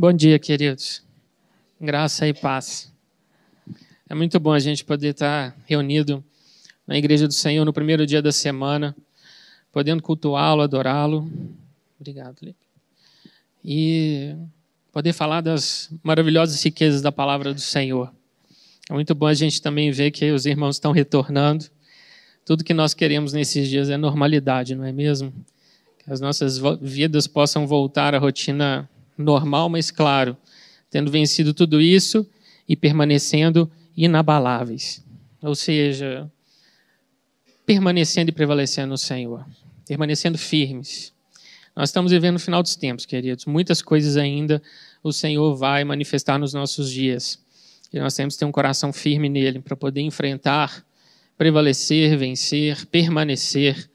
Bom dia, queridos. Graça e paz. É muito bom a gente poder estar reunido na Igreja do Senhor no primeiro dia da semana, podendo cultuá-lo, adorá-lo. Obrigado, Lipe. E poder falar das maravilhosas riquezas da palavra do Senhor. É muito bom a gente também ver que os irmãos estão retornando. Tudo que nós queremos nesses dias é normalidade, não é mesmo? Que as nossas vidas possam voltar à rotina normal, mas claro, tendo vencido tudo isso e permanecendo inabaláveis. Ou seja, permanecendo e prevalecendo no Senhor, permanecendo firmes. Nós estamos vivendo o final dos tempos, queridos. Muitas coisas ainda o Senhor vai manifestar nos nossos dias. E nós temos que ter um coração firme nele para poder enfrentar, prevalecer, vencer, permanecer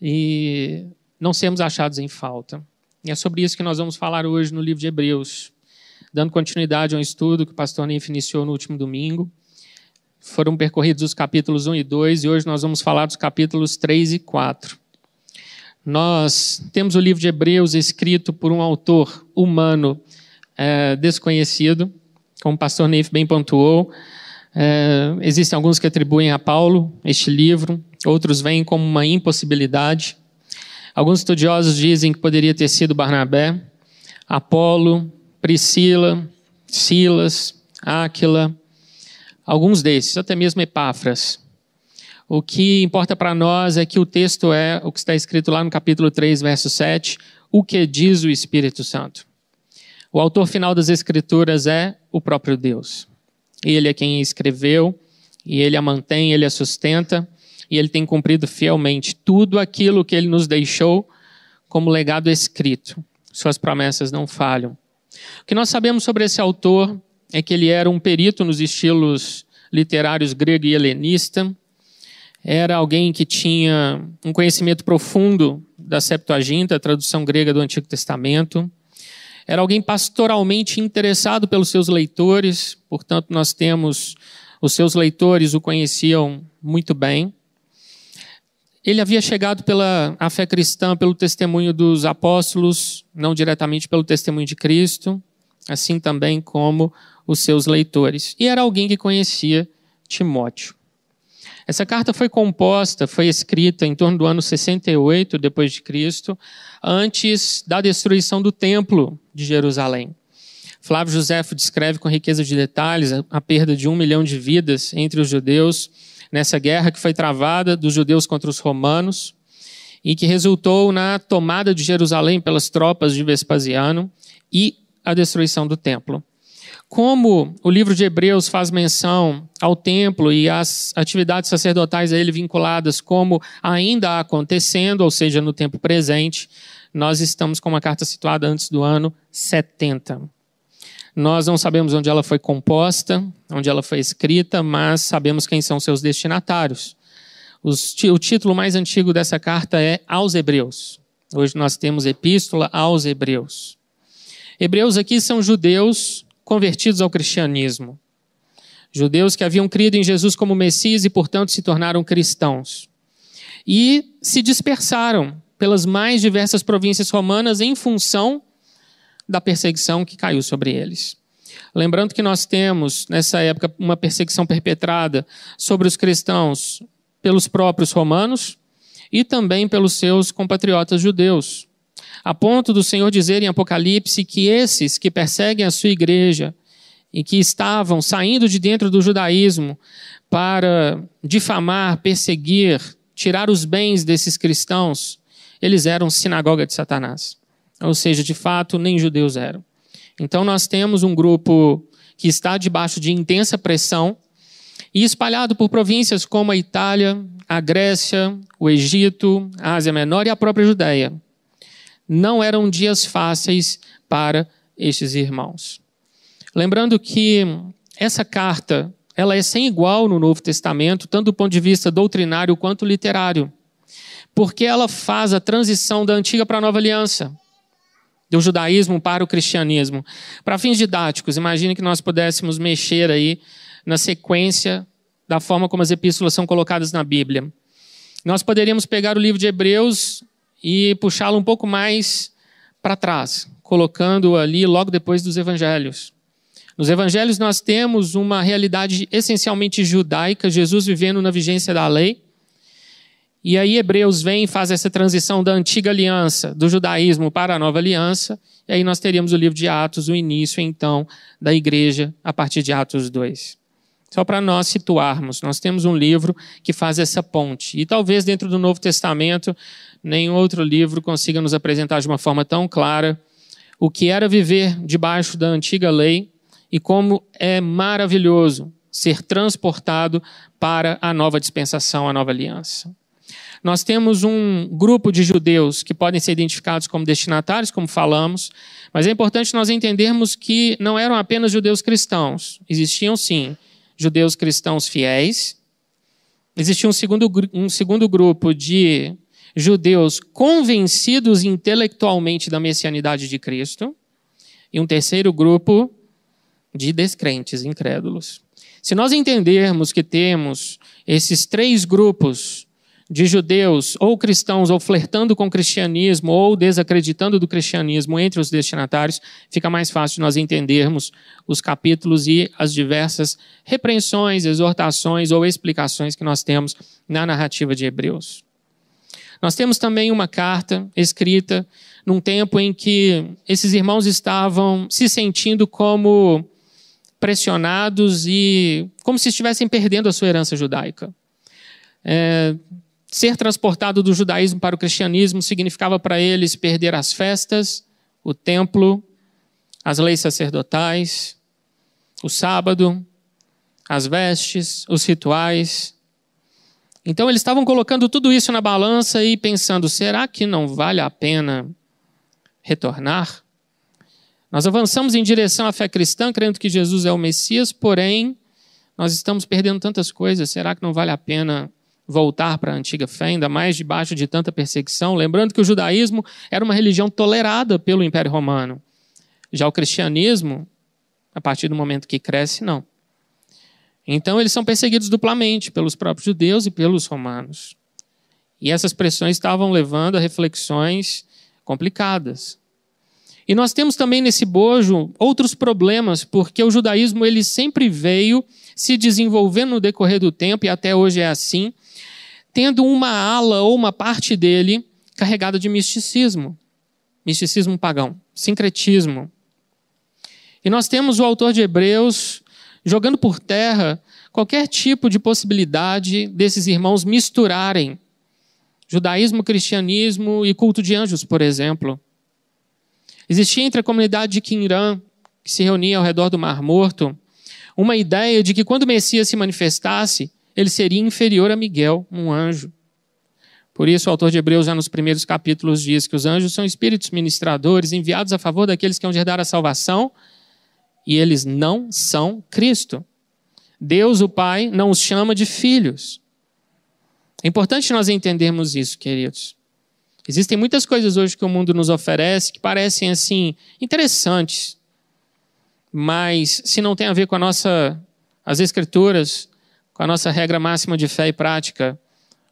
e não sermos achados em falta. E é sobre isso que nós vamos falar hoje no livro de Hebreus, dando continuidade a um estudo que o pastor Neif iniciou no último domingo. Foram percorridos os capítulos 1 e 2 e hoje nós vamos falar dos capítulos 3 e 4. Nós temos o livro de Hebreus escrito por um autor humano é, desconhecido, como o pastor Neif bem pontuou. É, existem alguns que atribuem a Paulo este livro, outros veem como uma impossibilidade. Alguns estudiosos dizem que poderia ter sido Barnabé, Apolo, Priscila, Silas, Áquila, alguns desses, até mesmo Epáfras. O que importa para nós é que o texto é o que está escrito lá no capítulo 3, verso 7, o que diz o Espírito Santo. O autor final das Escrituras é o próprio Deus. Ele é quem escreveu, e ele a mantém, ele a sustenta, e ele tem cumprido fielmente tudo aquilo que ele nos deixou como legado escrito. Suas promessas não falham. O que nós sabemos sobre esse autor é que ele era um perito nos estilos literários grego e helenista, era alguém que tinha um conhecimento profundo da Septuaginta, a tradução grega do Antigo Testamento. Era alguém pastoralmente interessado pelos seus leitores, portanto, nós temos os seus leitores o conheciam muito bem. Ele havia chegado pela a fé cristã pelo testemunho dos apóstolos, não diretamente pelo testemunho de Cristo, assim também como os seus leitores. E era alguém que conhecia Timóteo. Essa carta foi composta, foi escrita em torno do ano 68 depois de Cristo, antes da destruição do templo de Jerusalém. Flávio Josefo descreve com riqueza de detalhes a perda de um milhão de vidas entre os judeus nessa guerra que foi travada dos judeus contra os romanos e que resultou na tomada de Jerusalém pelas tropas de Vespasiano e a destruição do templo. Como o livro de Hebreus faz menção ao templo e às atividades sacerdotais a ele vinculadas como ainda acontecendo, ou seja, no tempo presente, nós estamos com uma carta situada antes do ano 70. Nós não sabemos onde ela foi composta, onde ela foi escrita, mas sabemos quem são seus destinatários. Os, o título mais antigo dessa carta é Aos Hebreus. Hoje nós temos Epístola aos Hebreus. Hebreus aqui são judeus convertidos ao cristianismo. Judeus que haviam crido em Jesus como Messias e, portanto, se tornaram cristãos. E se dispersaram pelas mais diversas províncias romanas em função da perseguição que caiu sobre eles. Lembrando que nós temos, nessa época, uma perseguição perpetrada sobre os cristãos pelos próprios romanos e também pelos seus compatriotas judeus. A ponto do Senhor dizer em Apocalipse que esses que perseguem a sua igreja e que estavam saindo de dentro do judaísmo para difamar, perseguir, tirar os bens desses cristãos, eles eram sinagoga de Satanás. Ou seja, de fato, nem judeus eram. Então nós temos um grupo que está debaixo de intensa pressão e espalhado por províncias como a Itália, a Grécia, o Egito, a Ásia Menor e a própria Judéia. Não eram dias fáceis para estes irmãos. Lembrando que essa carta ela é sem igual no Novo Testamento, tanto do ponto de vista doutrinário quanto literário, porque ela faz a transição da antiga para a nova aliança do judaísmo para o cristianismo. Para fins didáticos, imagine que nós pudéssemos mexer aí na sequência da forma como as epístolas são colocadas na Bíblia. Nós poderíamos pegar o livro de Hebreus e puxá-lo um pouco mais para trás, colocando ali logo depois dos evangelhos. Nos evangelhos nós temos uma realidade essencialmente judaica, Jesus vivendo na vigência da lei. E aí Hebreus vem e faz essa transição da antiga aliança, do judaísmo para a nova aliança. E aí nós teríamos o livro de Atos, o início então da igreja a partir de Atos 2. Só para nós situarmos, nós temos um livro que faz essa ponte. E talvez dentro do Novo Testamento, nenhum outro livro consiga nos apresentar de uma forma tão clara o que era viver debaixo da antiga lei e como é maravilhoso ser transportado para a nova dispensação, a nova aliança. Nós temos um grupo de judeus que podem ser identificados como destinatários, como falamos, mas é importante nós entendermos que não eram apenas judeus cristãos. Existiam, sim, judeus cristãos fiéis. Existia um segundo, um segundo grupo de judeus convencidos intelectualmente da messianidade de Cristo. E um terceiro grupo de descrentes, incrédulos. Se nós entendermos que temos esses três grupos de judeus, ou cristãos, ou flertando com o cristianismo, ou desacreditando do cristianismo entre os destinatários, fica mais fácil nós entendermos os capítulos e as diversas repreensões, exortações ou explicações que nós temos na narrativa de Hebreus. Nós temos também uma carta escrita num tempo em que esses irmãos estavam se sentindo como pressionados e como se estivessem perdendo a sua herança judaica. É, Ser transportado do judaísmo para o cristianismo significava para eles perder as festas, o templo, as leis sacerdotais, o sábado, as vestes, os rituais. Então eles estavam colocando tudo isso na balança e pensando: será que não vale a pena retornar? Nós avançamos em direção à fé cristã, crendo que Jesus é o Messias, porém, nós estamos perdendo tantas coisas. Será que não vale a pena voltar para a antiga fé, ainda mais debaixo de tanta perseguição. Lembrando que o judaísmo era uma religião tolerada pelo Império Romano. Já o cristianismo, a partir do momento que cresce, não. Então eles são perseguidos duplamente pelos próprios judeus e pelos romanos. E essas pressões estavam levando a reflexões complicadas. E nós temos também nesse bojo outros problemas, porque o judaísmo ele sempre veio se desenvolvendo no decorrer do tempo e até hoje é assim, tendo uma ala ou uma parte dele carregada de misticismo. Misticismo pagão, sincretismo. E nós temos o autor de Hebreus jogando por terra qualquer tipo de possibilidade desses irmãos misturarem judaísmo, cristianismo e culto de anjos, por exemplo. Existia entre a comunidade de Qumran, que se reunia ao redor do Mar Morto, uma ideia de que quando o Messias se manifestasse, ele seria inferior a Miguel, um anjo. Por isso, o autor de Hebreus, já nos primeiros capítulos, diz que os anjos são espíritos ministradores enviados a favor daqueles que vão herdar a salvação e eles não são Cristo. Deus, o Pai, não os chama de filhos. É importante nós entendermos isso, queridos. Existem muitas coisas hoje que o mundo nos oferece que parecem assim interessantes, mas se não tem a ver com a nossa as escrituras, com a nossa regra máxima de fé e prática,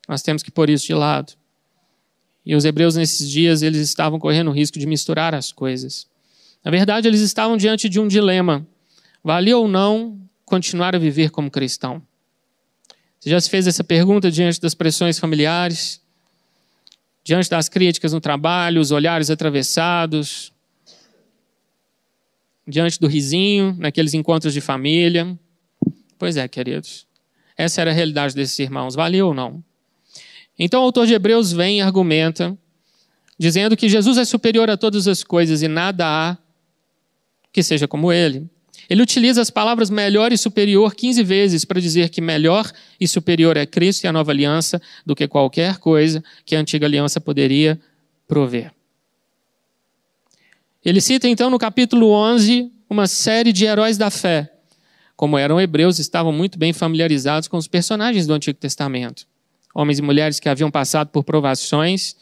nós temos que pôr isso de lado. E os hebreus nesses dias, eles estavam correndo o risco de misturar as coisas. Na verdade, eles estavam diante de um dilema. Valia ou não continuar a viver como cristão? Você já se fez essa pergunta diante das pressões familiares? Diante das críticas no trabalho, os olhares atravessados? Diante do risinho, naqueles encontros de família? Pois é, queridos. Essa era a realidade desses irmãos. Valeu ou não? Então o autor de Hebreus vem e argumenta, dizendo que Jesus é superior a todas as coisas e nada há que seja como ele. Ele utiliza as palavras melhor e superior 15 vezes para dizer que melhor e superior é Cristo e a nova aliança do que qualquer coisa que a antiga aliança poderia prover. Ele cita então no capítulo 11 uma série de heróis da fé como eram hebreus, estavam muito bem familiarizados com os personagens do Antigo Testamento. Homens e mulheres que haviam passado por provações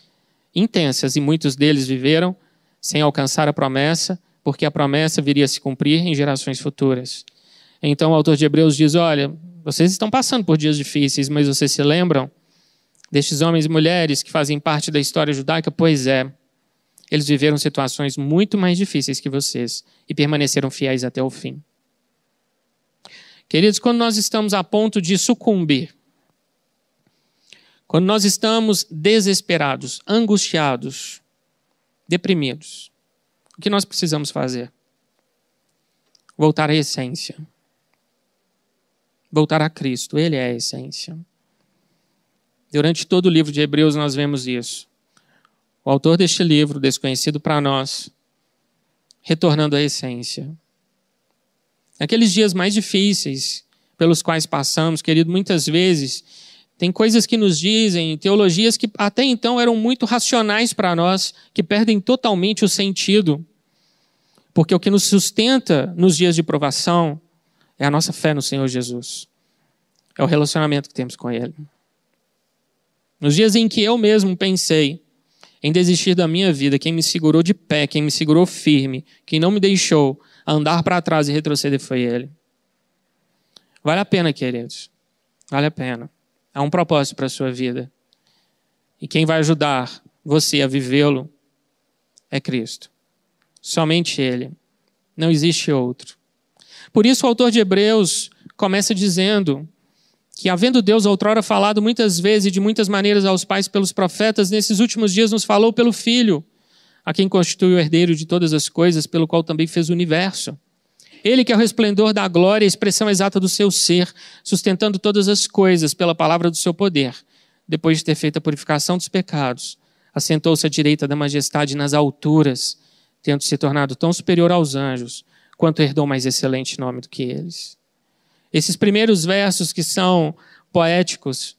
intensas e muitos deles viveram sem alcançar a promessa, porque a promessa viria a se cumprir em gerações futuras. Então o autor de Hebreus diz: Olha, vocês estão passando por dias difíceis, mas vocês se lembram destes homens e mulheres que fazem parte da história judaica? Pois é. Eles viveram situações muito mais difíceis que vocês e permaneceram fiéis até o fim. Queridos, quando nós estamos a ponto de sucumbir, quando nós estamos desesperados, angustiados, deprimidos, o que nós precisamos fazer? Voltar à essência. Voltar a Cristo, Ele é a essência. Durante todo o livro de Hebreus nós vemos isso. O autor deste livro, desconhecido para nós, retornando à essência. Naqueles dias mais difíceis pelos quais passamos, querido, muitas vezes tem coisas que nos dizem, teologias que até então eram muito racionais para nós, que perdem totalmente o sentido. Porque o que nos sustenta nos dias de provação é a nossa fé no Senhor Jesus. É o relacionamento que temos com Ele. Nos dias em que eu mesmo pensei em desistir da minha vida, quem me segurou de pé, quem me segurou firme, quem não me deixou andar para trás e retroceder foi Ele. Vale a pena, queridos. Vale a pena. Há um propósito para a sua vida. E quem vai ajudar você a vivê-lo é Cristo. Somente Ele. Não existe outro. Por isso, o autor de Hebreus começa dizendo que, havendo Deus outrora falado muitas vezes e de muitas maneiras aos pais pelos profetas, nesses últimos dias nos falou pelo Filho, a quem constitui o herdeiro de todas as coisas, pelo qual também fez o universo ele que é o resplendor da glória, a expressão exata do seu ser, sustentando todas as coisas pela palavra do seu poder. Depois de ter feito a purificação dos pecados, assentou-se à direita da majestade nas alturas, tendo se tornado tão superior aos anjos, quanto herdou mais excelente nome do que eles. Esses primeiros versos que são poéticos,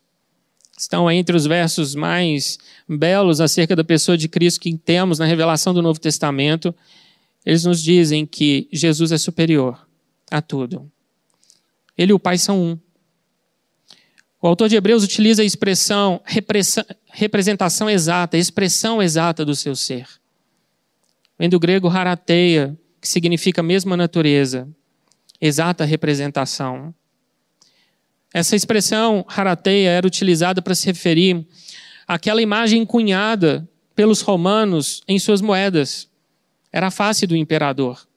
estão entre os versos mais belos acerca da pessoa de Cristo que temos na revelação do Novo Testamento eles nos dizem que Jesus é superior a tudo. Ele e o Pai são um. O autor de Hebreus utiliza a expressão representação exata, expressão exata do seu ser. Vem do grego harateia, que significa mesma natureza, exata representação. Essa expressão harateia era utilizada para se referir àquela imagem cunhada pelos romanos em suas moedas. Era a face do imperador.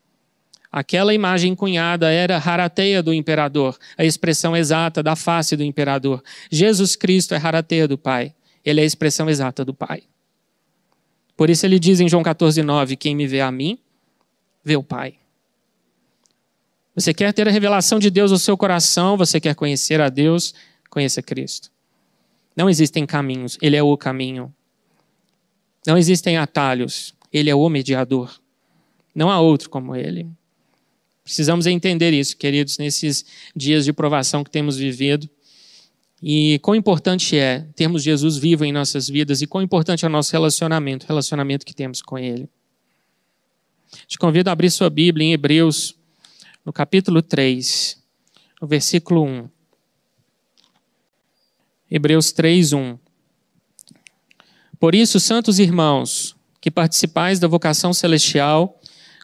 Aquela imagem cunhada era harateia do imperador, a expressão exata da face do imperador. Jesus Cristo é harateia do Pai. Ele é a expressão exata do Pai. Por isso ele diz em João 14, 9: Quem me vê a mim, vê o Pai. Você quer ter a revelação de Deus no seu coração, você quer conhecer a Deus, conheça Cristo. Não existem caminhos, Ele é o caminho. Não existem atalhos, Ele é o mediador. Não há outro como ele. Precisamos entender isso, queridos, nesses dias de provação que temos vivido. E quão importante é termos Jesus vivo em nossas vidas e quão importante é o nosso relacionamento, o relacionamento que temos com Ele. Te convido a abrir sua Bíblia em Hebreus, no capítulo 3, no versículo 1. Hebreus 3, 1. Por isso, santos irmãos, que participais da vocação celestial,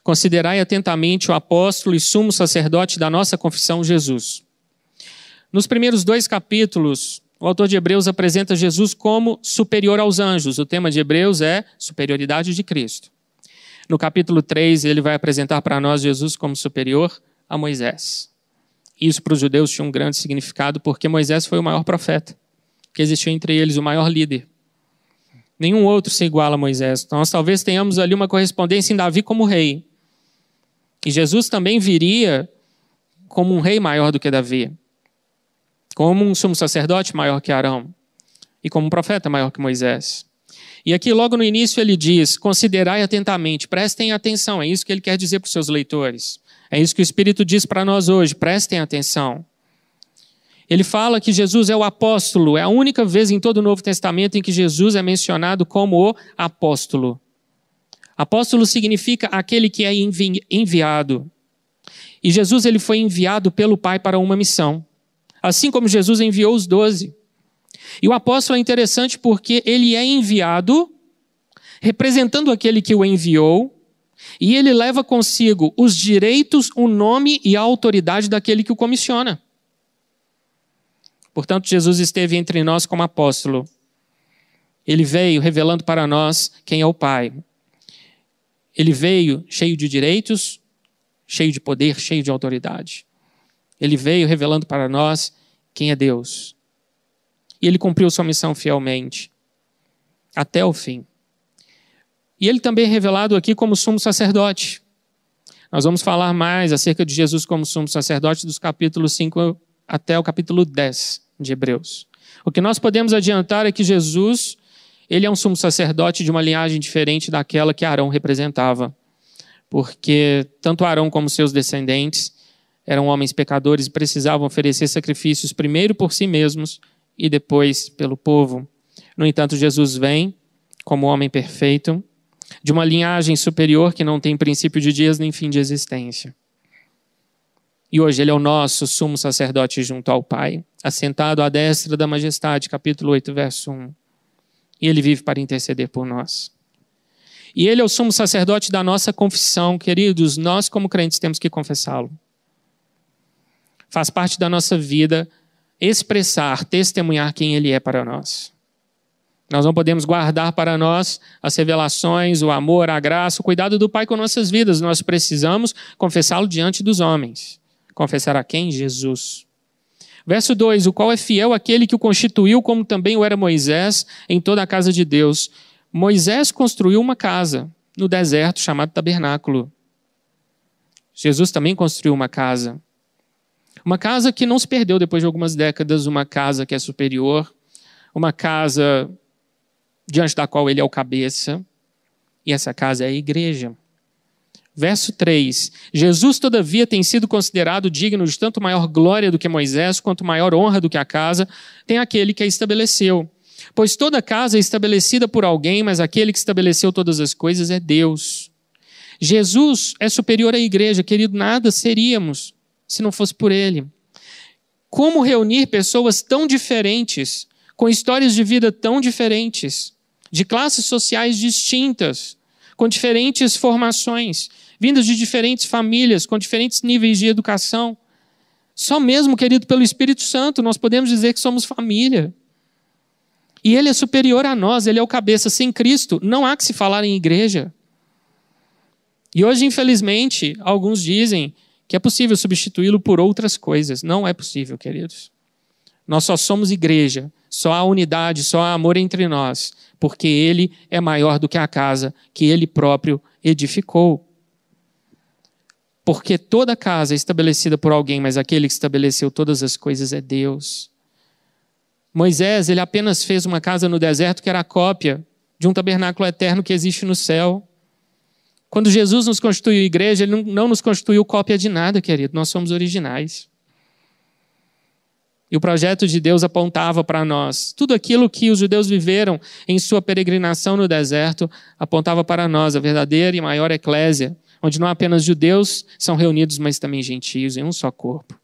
Considerai atentamente o apóstolo e sumo sacerdote da nossa confissão, Jesus. Nos primeiros dois capítulos, o autor de Hebreus apresenta Jesus como superior aos anjos. O tema de Hebreus é superioridade de Cristo. No capítulo 3, ele vai apresentar para nós Jesus como superior a Moisés. Isso para os judeus tinha um grande significado, porque Moisés foi o maior profeta, que existiu entre eles o maior líder. Nenhum outro se iguala a Moisés. Então, nós talvez tenhamos ali uma correspondência em Davi como rei, e Jesus também viria como um rei maior do que Davi, como um sumo sacerdote maior que Arão e como um profeta maior que Moisés. E aqui, logo no início, ele diz: considerai atentamente, prestem atenção. É isso que ele quer dizer para os seus leitores. É isso que o Espírito diz para nós hoje: prestem atenção. Ele fala que Jesus é o apóstolo, é a única vez em todo o Novo Testamento em que Jesus é mencionado como o apóstolo. Apóstolo significa aquele que é envi enviado. E Jesus ele foi enviado pelo Pai para uma missão. Assim como Jesus enviou os doze. E o apóstolo é interessante porque ele é enviado representando aquele que o enviou, e ele leva consigo os direitos, o nome e a autoridade daquele que o comissiona. Portanto, Jesus esteve entre nós como apóstolo. Ele veio revelando para nós quem é o Pai. Ele veio cheio de direitos, cheio de poder, cheio de autoridade. Ele veio revelando para nós quem é Deus. E ele cumpriu sua missão fielmente, até o fim. E ele também é revelado aqui como sumo sacerdote. Nós vamos falar mais acerca de Jesus como sumo sacerdote dos capítulos 5 até o capítulo 10 de Hebreus. O que nós podemos adiantar é que Jesus, ele é um sumo sacerdote de uma linhagem diferente daquela que Arão representava. Porque tanto Arão como seus descendentes eram homens pecadores e precisavam oferecer sacrifícios primeiro por si mesmos e depois pelo povo. No entanto, Jesus vem como homem perfeito, de uma linhagem superior que não tem princípio de dias nem fim de existência. E hoje ele é o nosso sumo sacerdote junto ao Pai, assentado à destra da majestade, capítulo 8, verso 1. E ele vive para interceder por nós. E ele é o sumo sacerdote da nossa confissão, queridos, nós como crentes temos que confessá-lo. Faz parte da nossa vida expressar, testemunhar quem ele é para nós. Nós não podemos guardar para nós as revelações, o amor, a graça, o cuidado do Pai com nossas vidas. Nós precisamos confessá-lo diante dos homens. Confessar a quem? Jesus. Verso 2: O qual é fiel aquele que o constituiu, como também o era Moisés, em toda a casa de Deus. Moisés construiu uma casa no deserto chamado tabernáculo. Jesus também construiu uma casa. Uma casa que não se perdeu depois de algumas décadas, uma casa que é superior, uma casa diante da qual ele é o cabeça, e essa casa é a igreja. Verso 3: Jesus, todavia, tem sido considerado digno de tanto maior glória do que Moisés, quanto maior honra do que a casa, tem aquele que a estabeleceu. Pois toda casa é estabelecida por alguém, mas aquele que estabeleceu todas as coisas é Deus. Jesus é superior à igreja, querido, nada seríamos se não fosse por ele. Como reunir pessoas tão diferentes, com histórias de vida tão diferentes, de classes sociais distintas, com diferentes formações, vindas de diferentes famílias, com diferentes níveis de educação. Só mesmo, querido, pelo Espírito Santo, nós podemos dizer que somos família. E Ele é superior a nós, Ele é o cabeça. Sem Cristo, não há que se falar em igreja. E hoje, infelizmente, alguns dizem que é possível substituí-lo por outras coisas. Não é possível, queridos. Nós só somos igreja, só há unidade, só há amor entre nós, porque Ele é maior do que a casa que Ele próprio edificou. Porque toda casa é estabelecida por alguém, mas aquele que estabeleceu todas as coisas é Deus. Moisés, ele apenas fez uma casa no deserto que era a cópia de um tabernáculo eterno que existe no céu. Quando Jesus nos constituiu igreja, ele não nos constituiu cópia de nada, querido. Nós somos originais. E o projeto de Deus apontava para nós. Tudo aquilo que os judeus viveram em sua peregrinação no deserto apontava para nós, a verdadeira e maior eclésia, onde não apenas judeus são reunidos, mas também gentios em um só corpo.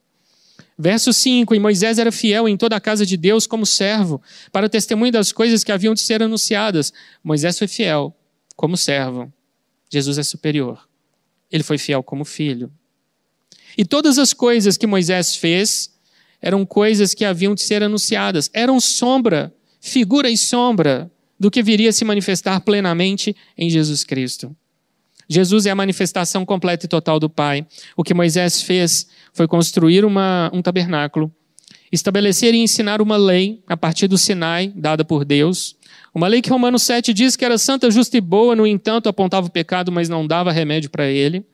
Verso 5: E Moisés era fiel em toda a casa de Deus como servo, para o testemunho das coisas que haviam de ser anunciadas. Moisés foi fiel como servo. Jesus é superior. Ele foi fiel como filho. E todas as coisas que Moisés fez eram coisas que haviam de ser anunciadas, eram sombra, figura e sombra do que viria a se manifestar plenamente em Jesus Cristo. Jesus é a manifestação completa e total do Pai. O que Moisés fez foi construir uma, um tabernáculo, estabelecer e ensinar uma lei a partir do Sinai, dada por Deus. Uma lei que Romanos 7 diz que era santa, justa e boa, no entanto apontava o pecado, mas não dava remédio para ele.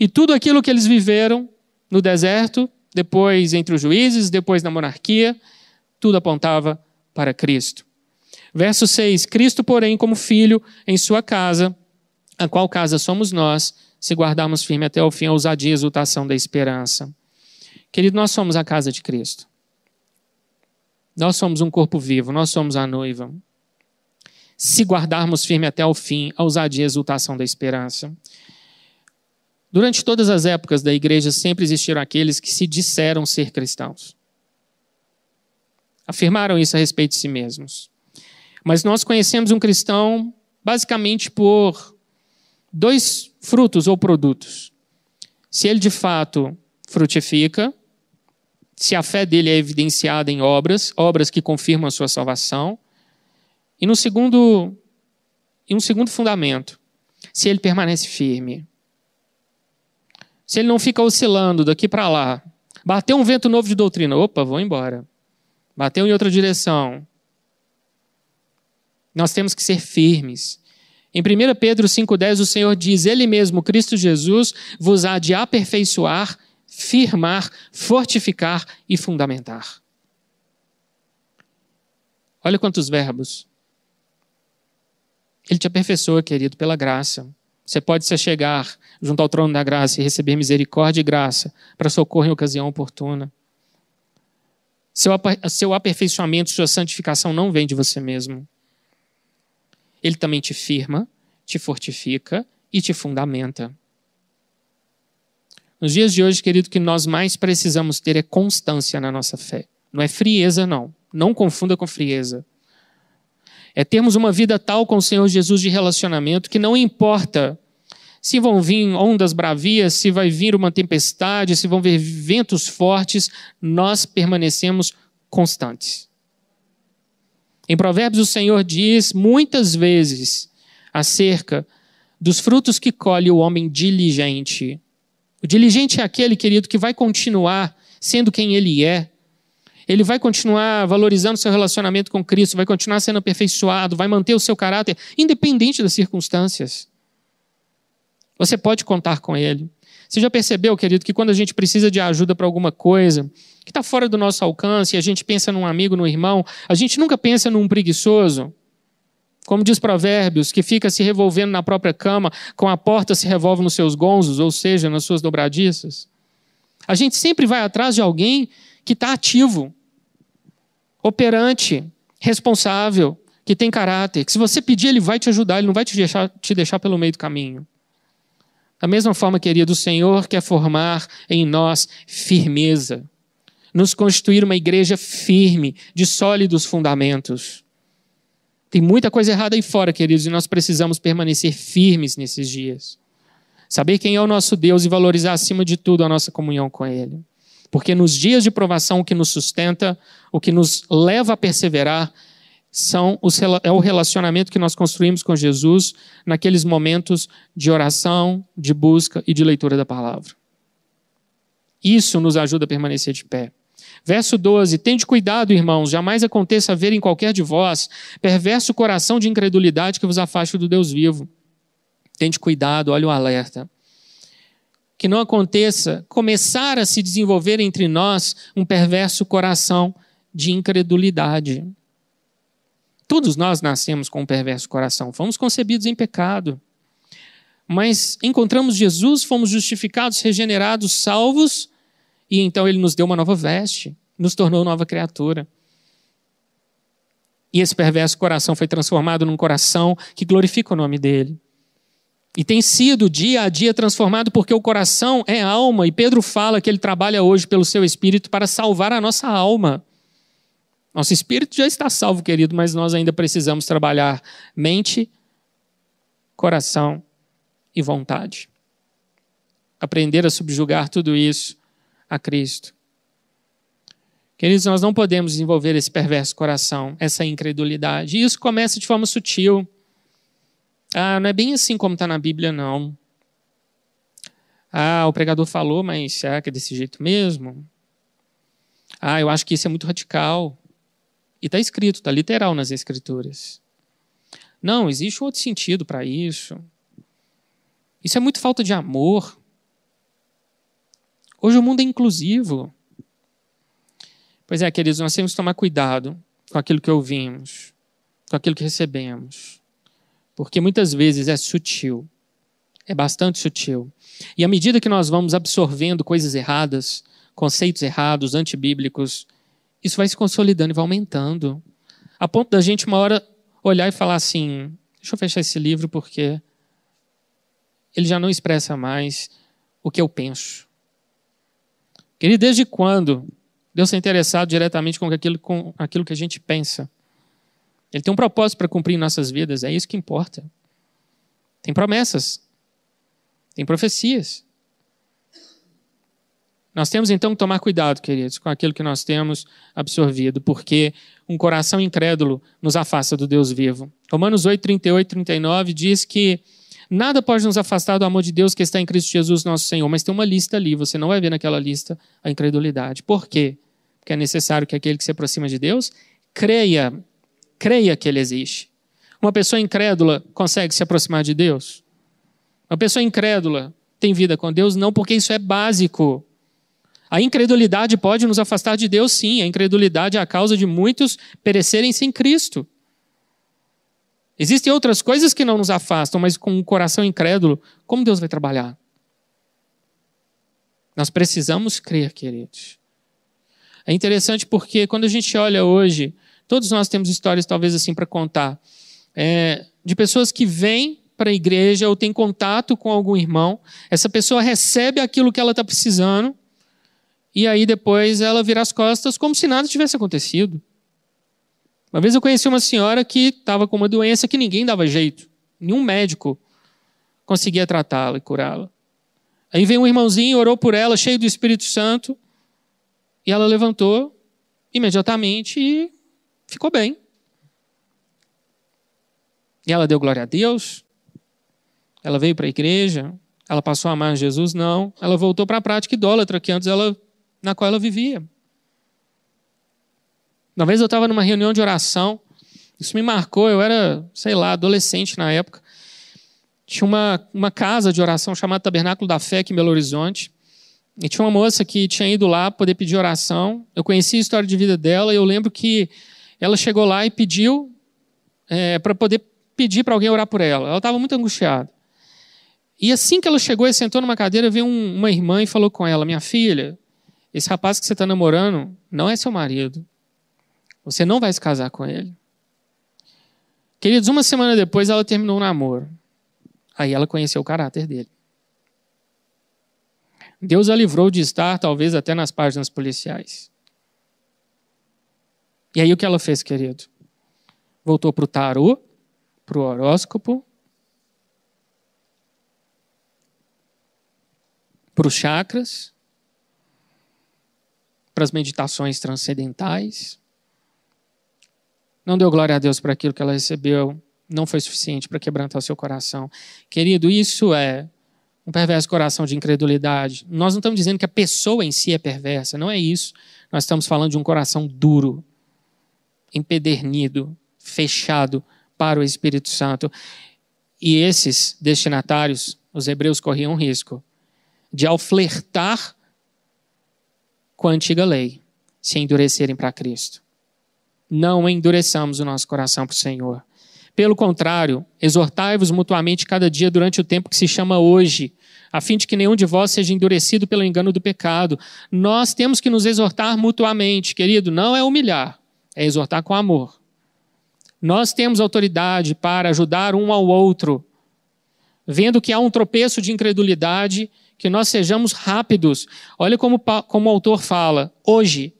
E tudo aquilo que eles viveram no deserto, depois entre os juízes, depois na monarquia, tudo apontava para Cristo. Verso 6: Cristo, porém, como filho em sua casa, a qual casa somos nós, se guardarmos firme até o fim a ousadia e exultação da esperança. Querido, nós somos a casa de Cristo. Nós somos um corpo vivo, nós somos a noiva. Se guardarmos firme até o fim a ousadia e exultação da esperança. Durante todas as épocas da igreja sempre existiram aqueles que se disseram ser cristãos. Afirmaram isso a respeito de si mesmos. Mas nós conhecemos um cristão basicamente por dois frutos ou produtos. Se ele de fato frutifica, se a fé dele é evidenciada em obras, obras que confirmam a sua salvação. E no segundo, e um segundo fundamento, se ele permanece firme. Se ele não fica oscilando daqui para lá. Bateu um vento novo de doutrina, opa, vou embora. Bateu em outra direção. Nós temos que ser firmes. Em 1 Pedro 5,10, o Senhor diz: Ele mesmo, Cristo Jesus, vos há de aperfeiçoar, firmar, fortificar e fundamentar. Olha quantos verbos. Ele te aperfeiçoa, querido, pela graça. Você pode se chegar junto ao trono da graça e receber misericórdia e graça para socorro em ocasião oportuna. Seu, seu aperfeiçoamento, sua santificação não vem de você mesmo. Ele também te firma, te fortifica e te fundamenta. Nos dias de hoje, querido, que nós mais precisamos ter é constância na nossa fé. Não é frieza, não. Não confunda com frieza. É termos uma vida tal com o Senhor Jesus de relacionamento que não importa se vão vir ondas bravias, se vai vir uma tempestade, se vão vir ventos fortes, nós permanecemos constantes. Em Provérbios, o Senhor diz muitas vezes acerca dos frutos que colhe o homem diligente. O diligente é aquele, querido, que vai continuar sendo quem ele é. Ele vai continuar valorizando seu relacionamento com Cristo, vai continuar sendo aperfeiçoado, vai manter o seu caráter, independente das circunstâncias. Você pode contar com ele. Você já percebeu, querido, que quando a gente precisa de ajuda para alguma coisa que está fora do nosso alcance, e a gente pensa num amigo, num irmão, a gente nunca pensa num preguiçoso. Como diz Provérbios, que fica se revolvendo na própria cama, com a porta se revolve nos seus gonzos, ou seja, nas suas dobradiças. A gente sempre vai atrás de alguém que está ativo, operante, responsável, que tem caráter, que se você pedir, ele vai te ajudar, ele não vai te deixar, te deixar pelo meio do caminho. Da mesma forma, querido, o Senhor quer formar em nós firmeza, nos constituir uma igreja firme, de sólidos fundamentos. Tem muita coisa errada aí fora, queridos, e nós precisamos permanecer firmes nesses dias. Saber quem é o nosso Deus e valorizar acima de tudo a nossa comunhão com Ele. Porque nos dias de provação, o que nos sustenta, o que nos leva a perseverar, são os, é o relacionamento que nós construímos com Jesus naqueles momentos de oração, de busca e de leitura da palavra. Isso nos ajuda a permanecer de pé. Verso 12: Tende cuidado, irmãos, jamais aconteça haver em qualquer de vós perverso coração de incredulidade que vos afaste do Deus vivo. Tende cuidado, olha o alerta. Que não aconteça começar a se desenvolver entre nós um perverso coração de incredulidade. Todos nós nascemos com um perverso coração, fomos concebidos em pecado. Mas encontramos Jesus, fomos justificados, regenerados, salvos, e então ele nos deu uma nova veste, nos tornou nova criatura. E esse perverso coração foi transformado num coração que glorifica o nome dele. E tem sido dia a dia transformado porque o coração é alma, e Pedro fala que ele trabalha hoje pelo seu espírito para salvar a nossa alma. Nosso espírito já está salvo, querido, mas nós ainda precisamos trabalhar mente, coração e vontade. Aprender a subjugar tudo isso a Cristo. Queridos, nós não podemos desenvolver esse perverso coração, essa incredulidade. E isso começa de forma sutil. Ah, não é bem assim como está na Bíblia, não. Ah, o pregador falou, mas será que é desse jeito mesmo? Ah, eu acho que isso é muito radical. E está escrito, está literal nas Escrituras. Não, existe outro sentido para isso. Isso é muito falta de amor. Hoje o mundo é inclusivo. Pois é, queridos, nós temos que tomar cuidado com aquilo que ouvimos, com aquilo que recebemos. Porque muitas vezes é sutil. É bastante sutil. E à medida que nós vamos absorvendo coisas erradas, conceitos errados, antibíblicos, isso vai se consolidando e vai aumentando. A ponto da gente, uma hora, olhar e falar assim: deixa eu fechar esse livro porque ele já não expressa mais o que eu penso. Querido, desde quando Deus está interessado diretamente com aquilo, com aquilo que a gente pensa? Ele tem um propósito para cumprir em nossas vidas, é isso que importa. Tem promessas, tem profecias. Nós temos então que tomar cuidado, queridos, com aquilo que nós temos absorvido, porque um coração incrédulo nos afasta do Deus vivo. Romanos 8, 38 39 diz que Nada pode nos afastar do amor de Deus que está em Cristo Jesus, nosso Senhor. Mas tem uma lista ali, você não vai ver naquela lista a incredulidade. Por quê? Porque é necessário que aquele que se aproxima de Deus creia, creia que ele existe. Uma pessoa incrédula consegue se aproximar de Deus? Uma pessoa incrédula tem vida com Deus? Não, porque isso é básico. A incredulidade pode nos afastar de Deus, sim. A incredulidade é a causa de muitos perecerem sem Cristo. Existem outras coisas que não nos afastam, mas com um coração incrédulo, como Deus vai trabalhar? Nós precisamos crer, queridos. É interessante porque quando a gente olha hoje, todos nós temos histórias talvez assim para contar, é, de pessoas que vêm para a igreja ou têm contato com algum irmão, essa pessoa recebe aquilo que ela está precisando, e aí depois ela vira as costas como se nada tivesse acontecido. Uma vez eu conheci uma senhora que estava com uma doença que ninguém dava jeito, nenhum médico conseguia tratá-la e curá-la. Aí veio um irmãozinho, orou por ela, cheio do Espírito Santo, e ela levantou imediatamente e ficou bem. E ela deu glória a Deus, ela veio para a igreja, ela passou a amar Jesus? Não. Ela voltou para a prática idólatra que antes ela na qual ela vivia. Uma vez eu estava numa reunião de oração, isso me marcou, eu era, sei lá, adolescente na época. Tinha uma, uma casa de oração chamada Tabernáculo da Fé aqui em Belo Horizonte. E tinha uma moça que tinha ido lá poder pedir oração. Eu conheci a história de vida dela e eu lembro que ela chegou lá e pediu é, para poder pedir para alguém orar por ela. Ela estava muito angustiada. E assim que ela chegou e sentou numa cadeira, veio um, uma irmã e falou com ela: Minha filha, esse rapaz que você está namorando não é seu marido. Você não vai se casar com ele. Queridos, uma semana depois ela terminou o namoro. Aí ela conheceu o caráter dele. Deus a livrou de estar, talvez, até nas páginas policiais. E aí o que ela fez, querido? Voltou para o tarô, para o horóscopo, para os chakras, para as meditações transcendentais. Não deu glória a Deus para aquilo que ela recebeu, não foi suficiente para quebrantar o seu coração. Querido, isso é um perverso coração de incredulidade. Nós não estamos dizendo que a pessoa em si é perversa, não é isso. Nós estamos falando de um coração duro, empedernido, fechado para o Espírito Santo. E esses destinatários, os hebreus corriam risco de, ao flertar com a antiga lei, se endurecerem para Cristo. Não endureçamos o nosso coração para o Senhor. Pelo contrário, exortai-vos mutuamente cada dia durante o tempo que se chama hoje, a fim de que nenhum de vós seja endurecido pelo engano do pecado. Nós temos que nos exortar mutuamente, querido, não é humilhar, é exortar com amor. Nós temos autoridade para ajudar um ao outro, vendo que há um tropeço de incredulidade que nós sejamos rápidos. Olha como, como o autor fala, hoje,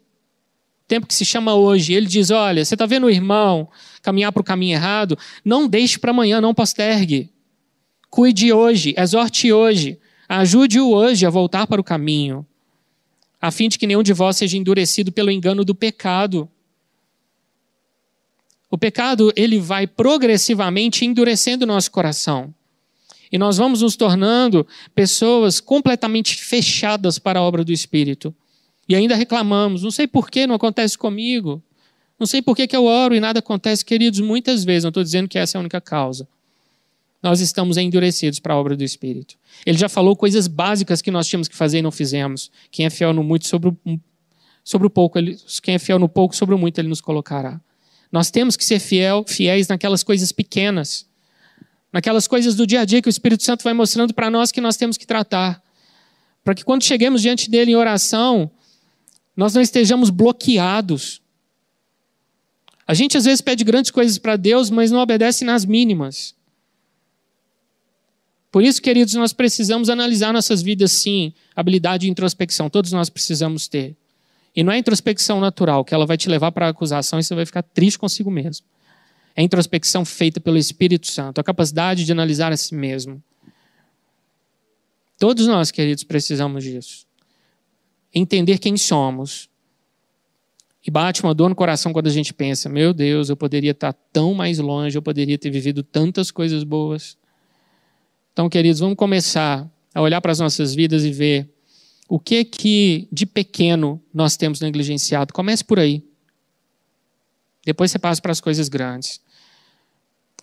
tempo que se chama hoje, ele diz: olha, você está vendo o irmão caminhar para o caminho errado? Não deixe para amanhã, não postergue. Cuide hoje, exorte hoje, ajude-o hoje a voltar para o caminho, a fim de que nenhum de vós seja endurecido pelo engano do pecado. O pecado, ele vai progressivamente endurecendo o nosso coração. E nós vamos nos tornando pessoas completamente fechadas para a obra do Espírito. E ainda reclamamos, não sei por que não acontece comigo. Não sei por que, que eu oro e nada acontece, queridos, muitas vezes, não estou dizendo que essa é a única causa. Nós estamos endurecidos para a obra do Espírito. Ele já falou coisas básicas que nós tínhamos que fazer e não fizemos. Quem é fiel no muito sobre o, sobre o pouco, ele, quem é fiel no pouco sobre o muito, ele nos colocará. Nós temos que ser fiel, fiéis naquelas coisas pequenas naquelas coisas do dia a dia que o Espírito Santo vai mostrando para nós que nós temos que tratar. Para que quando chegemos diante dele em oração, nós não estejamos bloqueados. A gente às vezes pede grandes coisas para Deus, mas não obedece nas mínimas. Por isso, queridos, nós precisamos analisar nossas vidas sim, habilidade de introspecção, todos nós precisamos ter. E não é introspecção natural, que ela vai te levar para a acusação e você vai ficar triste consigo mesmo. É a introspecção feita pelo Espírito Santo, a capacidade de analisar a si mesmo. Todos nós, queridos, precisamos disso. Entender quem somos. E bate uma dor no coração quando a gente pensa: meu Deus, eu poderia estar tão mais longe, eu poderia ter vivido tantas coisas boas. Então, queridos, vamos começar a olhar para as nossas vidas e ver o que que de pequeno nós temos negligenciado. Comece por aí. Depois você passa para as coisas grandes.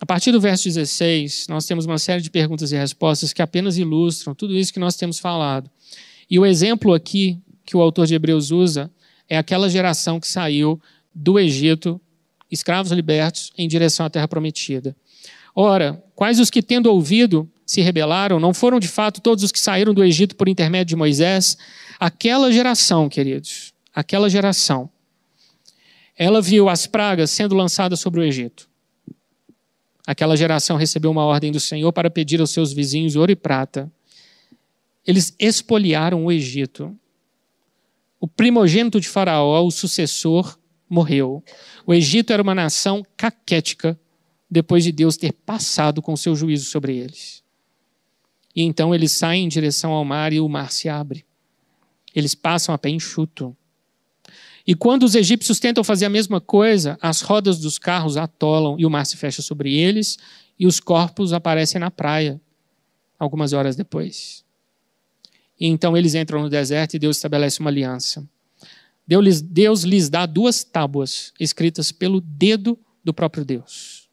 A partir do verso 16, nós temos uma série de perguntas e respostas que apenas ilustram tudo isso que nós temos falado. E o exemplo aqui que o autor de Hebreus usa é aquela geração que saiu do Egito, escravos libertos, em direção à terra prometida. Ora, quais os que, tendo ouvido, se rebelaram, não foram de fato todos os que saíram do Egito por intermédio de Moisés? Aquela geração, queridos, aquela geração, ela viu as pragas sendo lançadas sobre o Egito. Aquela geração recebeu uma ordem do Senhor para pedir aos seus vizinhos ouro e prata. Eles espoliaram o Egito. O primogênito de Faraó, o sucessor, morreu. O Egito era uma nação caquética depois de Deus ter passado com seu juízo sobre eles. E então eles saem em direção ao mar e o mar se abre. Eles passam a pé enxuto. E quando os egípcios tentam fazer a mesma coisa, as rodas dos carros atolam e o mar se fecha sobre eles e os corpos aparecem na praia algumas horas depois. E então eles entram no deserto e Deus estabelece uma aliança. Deus lhes, Deus lhes dá duas tábuas escritas pelo dedo do próprio Deus.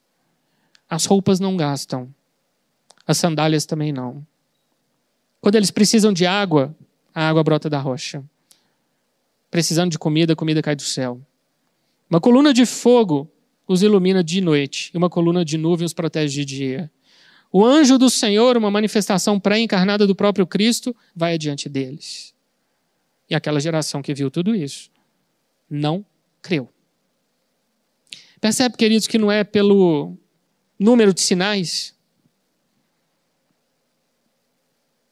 As roupas não gastam, as sandálias também não. Quando eles precisam de água, a água brota da rocha precisando de comida, a comida cai do céu. Uma coluna de fogo os ilumina de noite, e uma coluna de nuvem os protege de dia. O anjo do Senhor, uma manifestação pré-encarnada do próprio Cristo, vai adiante deles. E aquela geração que viu tudo isso não creu. Percebe, queridos, que não é pelo número de sinais?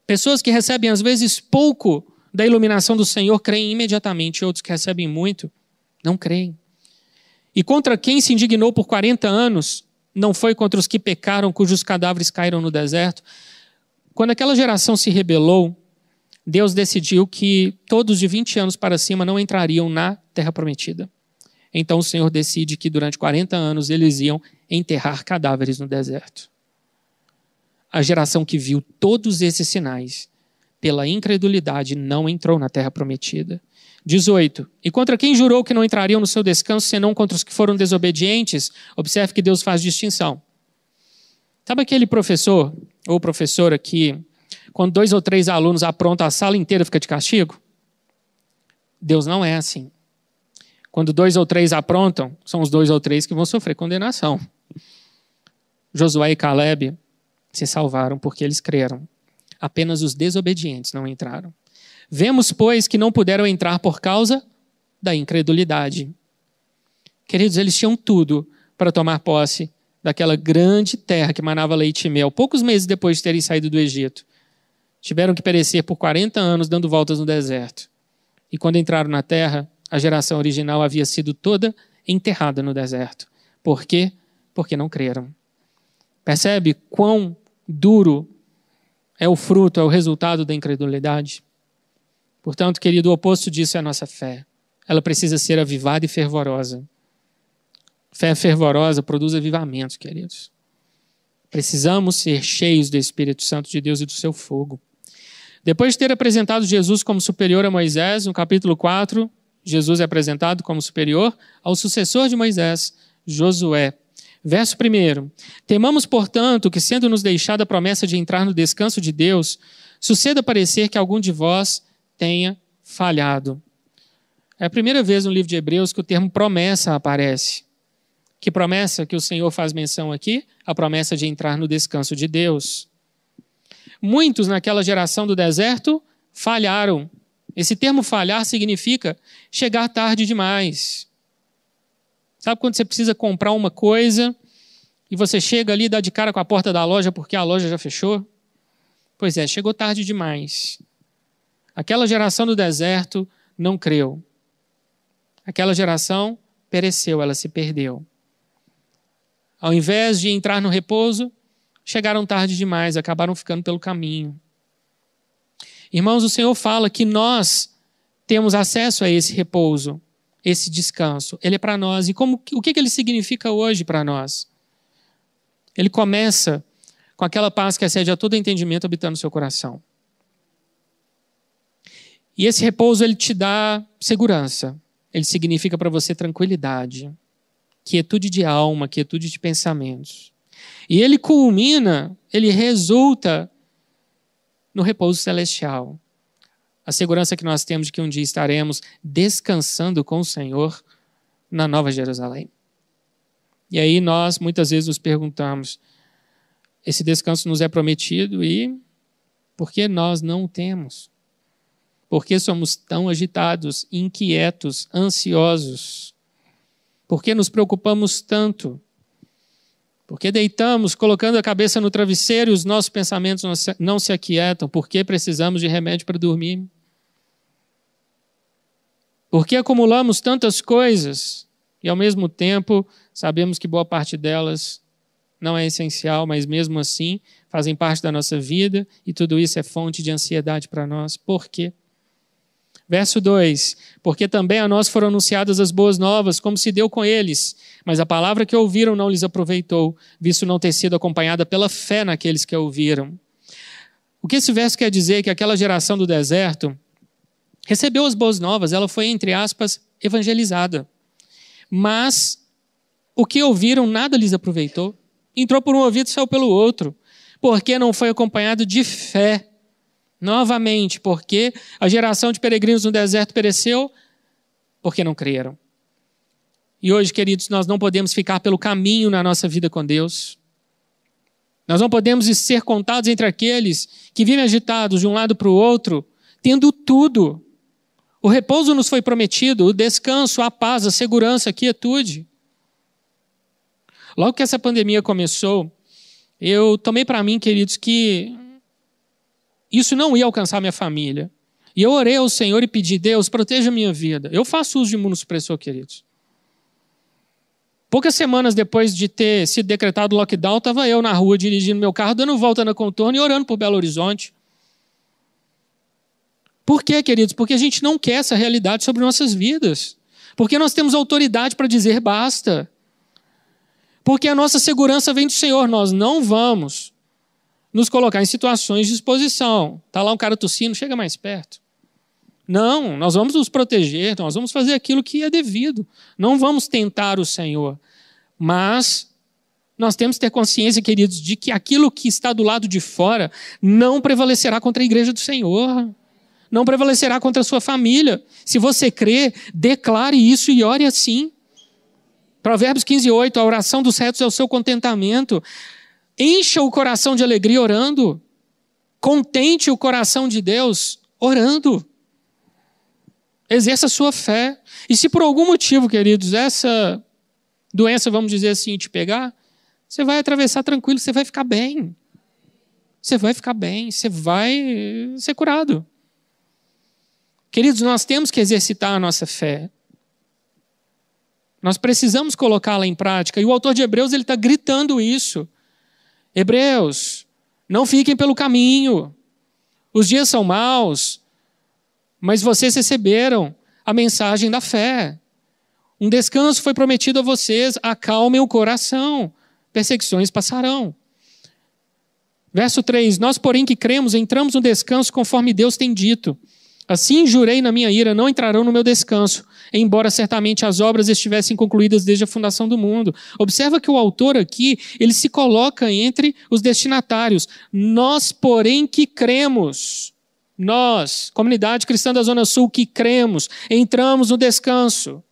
Pessoas que recebem às vezes pouco da iluminação do Senhor creem imediatamente, outros que recebem muito não creem. E contra quem se indignou por 40 anos, não foi contra os que pecaram, cujos cadáveres caíram no deserto. Quando aquela geração se rebelou, Deus decidiu que todos de 20 anos para cima não entrariam na terra prometida. Então o Senhor decide que durante 40 anos eles iam enterrar cadáveres no deserto. A geração que viu todos esses sinais pela incredulidade, não entrou na terra prometida. 18. E contra quem jurou que não entrariam no seu descanso, senão contra os que foram desobedientes? Observe que Deus faz distinção. Sabe aquele professor ou professora que, quando dois ou três alunos aprontam, a sala inteira fica de castigo? Deus não é assim. Quando dois ou três aprontam, são os dois ou três que vão sofrer condenação. Josué e Caleb se salvaram porque eles creram. Apenas os desobedientes não entraram. Vemos, pois, que não puderam entrar por causa da incredulidade. Queridos, eles tinham tudo para tomar posse daquela grande terra que manava leite e mel, poucos meses depois de terem saído do Egito. Tiveram que perecer por 40 anos dando voltas no deserto. E quando entraram na terra, a geração original havia sido toda enterrada no deserto. Por quê? Porque não creram. Percebe quão duro é o fruto, é o resultado da incredulidade. Portanto, querido, o oposto disso é a nossa fé. Ela precisa ser avivada e fervorosa. Fé fervorosa produz avivamentos, queridos. Precisamos ser cheios do Espírito Santo de Deus e do seu fogo. Depois de ter apresentado Jesus como superior a Moisés, no capítulo 4, Jesus é apresentado como superior ao sucessor de Moisés, Josué. Verso 1. Temamos, portanto, que, sendo-nos deixada a promessa de entrar no descanso de Deus, suceda parecer que algum de vós tenha falhado. É a primeira vez no livro de Hebreus que o termo promessa aparece. Que promessa que o Senhor faz menção aqui? A promessa de entrar no descanso de Deus. Muitos naquela geração do deserto falharam. Esse termo falhar significa chegar tarde demais. Sabe quando você precisa comprar uma coisa e você chega ali e dá de cara com a porta da loja porque a loja já fechou? Pois é, chegou tarde demais. Aquela geração do deserto não creu. Aquela geração pereceu, ela se perdeu. Ao invés de entrar no repouso, chegaram tarde demais, acabaram ficando pelo caminho. Irmãos, o Senhor fala que nós temos acesso a esse repouso esse descanso. Ele é para nós. E como, o que ele significa hoje para nós? Ele começa com aquela paz que excede a todo entendimento habitando no seu coração. E esse repouso ele te dá segurança. Ele significa para você tranquilidade, quietude de alma, quietude de pensamentos. E ele culmina, ele resulta no repouso celestial. A segurança que nós temos de que um dia estaremos descansando com o Senhor na Nova Jerusalém. E aí nós muitas vezes nos perguntamos: esse descanso nos é prometido e por que nós não o temos? Por que somos tão agitados, inquietos, ansiosos? Por que nos preocupamos tanto? Por que deitamos colocando a cabeça no travesseiro e os nossos pensamentos não se, aquietam? Por que precisamos de remédio para dormir? Por que acumulamos tantas coisas e, ao mesmo tempo, sabemos que boa parte delas não é essencial, mas mesmo assim fazem parte da nossa vida e tudo isso é fonte de ansiedade para nós? Por quê? Verso 2: Porque também a nós foram anunciadas as boas novas, como se deu com eles, mas a palavra que ouviram não lhes aproveitou, visto não ter sido acompanhada pela fé naqueles que a ouviram. O que esse verso quer dizer é que aquela geração do deserto recebeu as boas novas, ela foi, entre aspas, evangelizada. Mas o que ouviram nada lhes aproveitou. Entrou por um ouvido e saiu pelo outro, porque não foi acompanhado de fé Novamente, porque a geração de peregrinos no deserto pereceu? Porque não creram. E hoje, queridos, nós não podemos ficar pelo caminho na nossa vida com Deus. Nós não podemos ser contados entre aqueles que vivem agitados de um lado para o outro, tendo tudo. O repouso nos foi prometido, o descanso, a paz, a segurança, a quietude. Logo que essa pandemia começou, eu tomei para mim, queridos, que isso não ia alcançar minha família. E eu orei ao Senhor e pedi, Deus, proteja a minha vida. Eu faço uso de imunossupressor, queridos. Poucas semanas depois de ter sido decretado lockdown, estava eu na rua dirigindo meu carro, dando volta na contorno e orando por Belo Horizonte. Por quê, queridos? Porque a gente não quer essa realidade sobre nossas vidas. Porque nós temos autoridade para dizer basta. Porque a nossa segurança vem do Senhor. Nós não vamos nos colocar em situações de exposição. Está lá um cara tossindo, chega mais perto. Não, nós vamos nos proteger, nós vamos fazer aquilo que é devido. Não vamos tentar o Senhor. Mas nós temos que ter consciência, queridos, de que aquilo que está do lado de fora não prevalecerá contra a igreja do Senhor. Não prevalecerá contra a sua família. Se você crê, declare isso e ore assim. Provérbios 15, 8, a oração dos retos é o seu contentamento. Encha o coração de alegria orando. Contente o coração de Deus orando. Exerça a sua fé. E se por algum motivo, queridos, essa doença, vamos dizer assim, te pegar, você vai atravessar tranquilo, você vai ficar bem. Você vai ficar bem, você vai ser curado. Queridos, nós temos que exercitar a nossa fé. Nós precisamos colocá-la em prática. E o autor de Hebreus ele está gritando isso. Hebreus, não fiquem pelo caminho. Os dias são maus, mas vocês receberam a mensagem da fé. Um descanso foi prometido a vocês, acalmem o coração. Perseguições passarão. Verso 3: Nós, porém, que cremos, entramos no descanso conforme Deus tem dito. Assim jurei na minha ira, não entrarão no meu descanso, embora certamente as obras estivessem concluídas desde a fundação do mundo. Observa que o autor aqui, ele se coloca entre os destinatários. Nós, porém, que cremos, nós, comunidade cristã da Zona Sul, que cremos, entramos no descanso.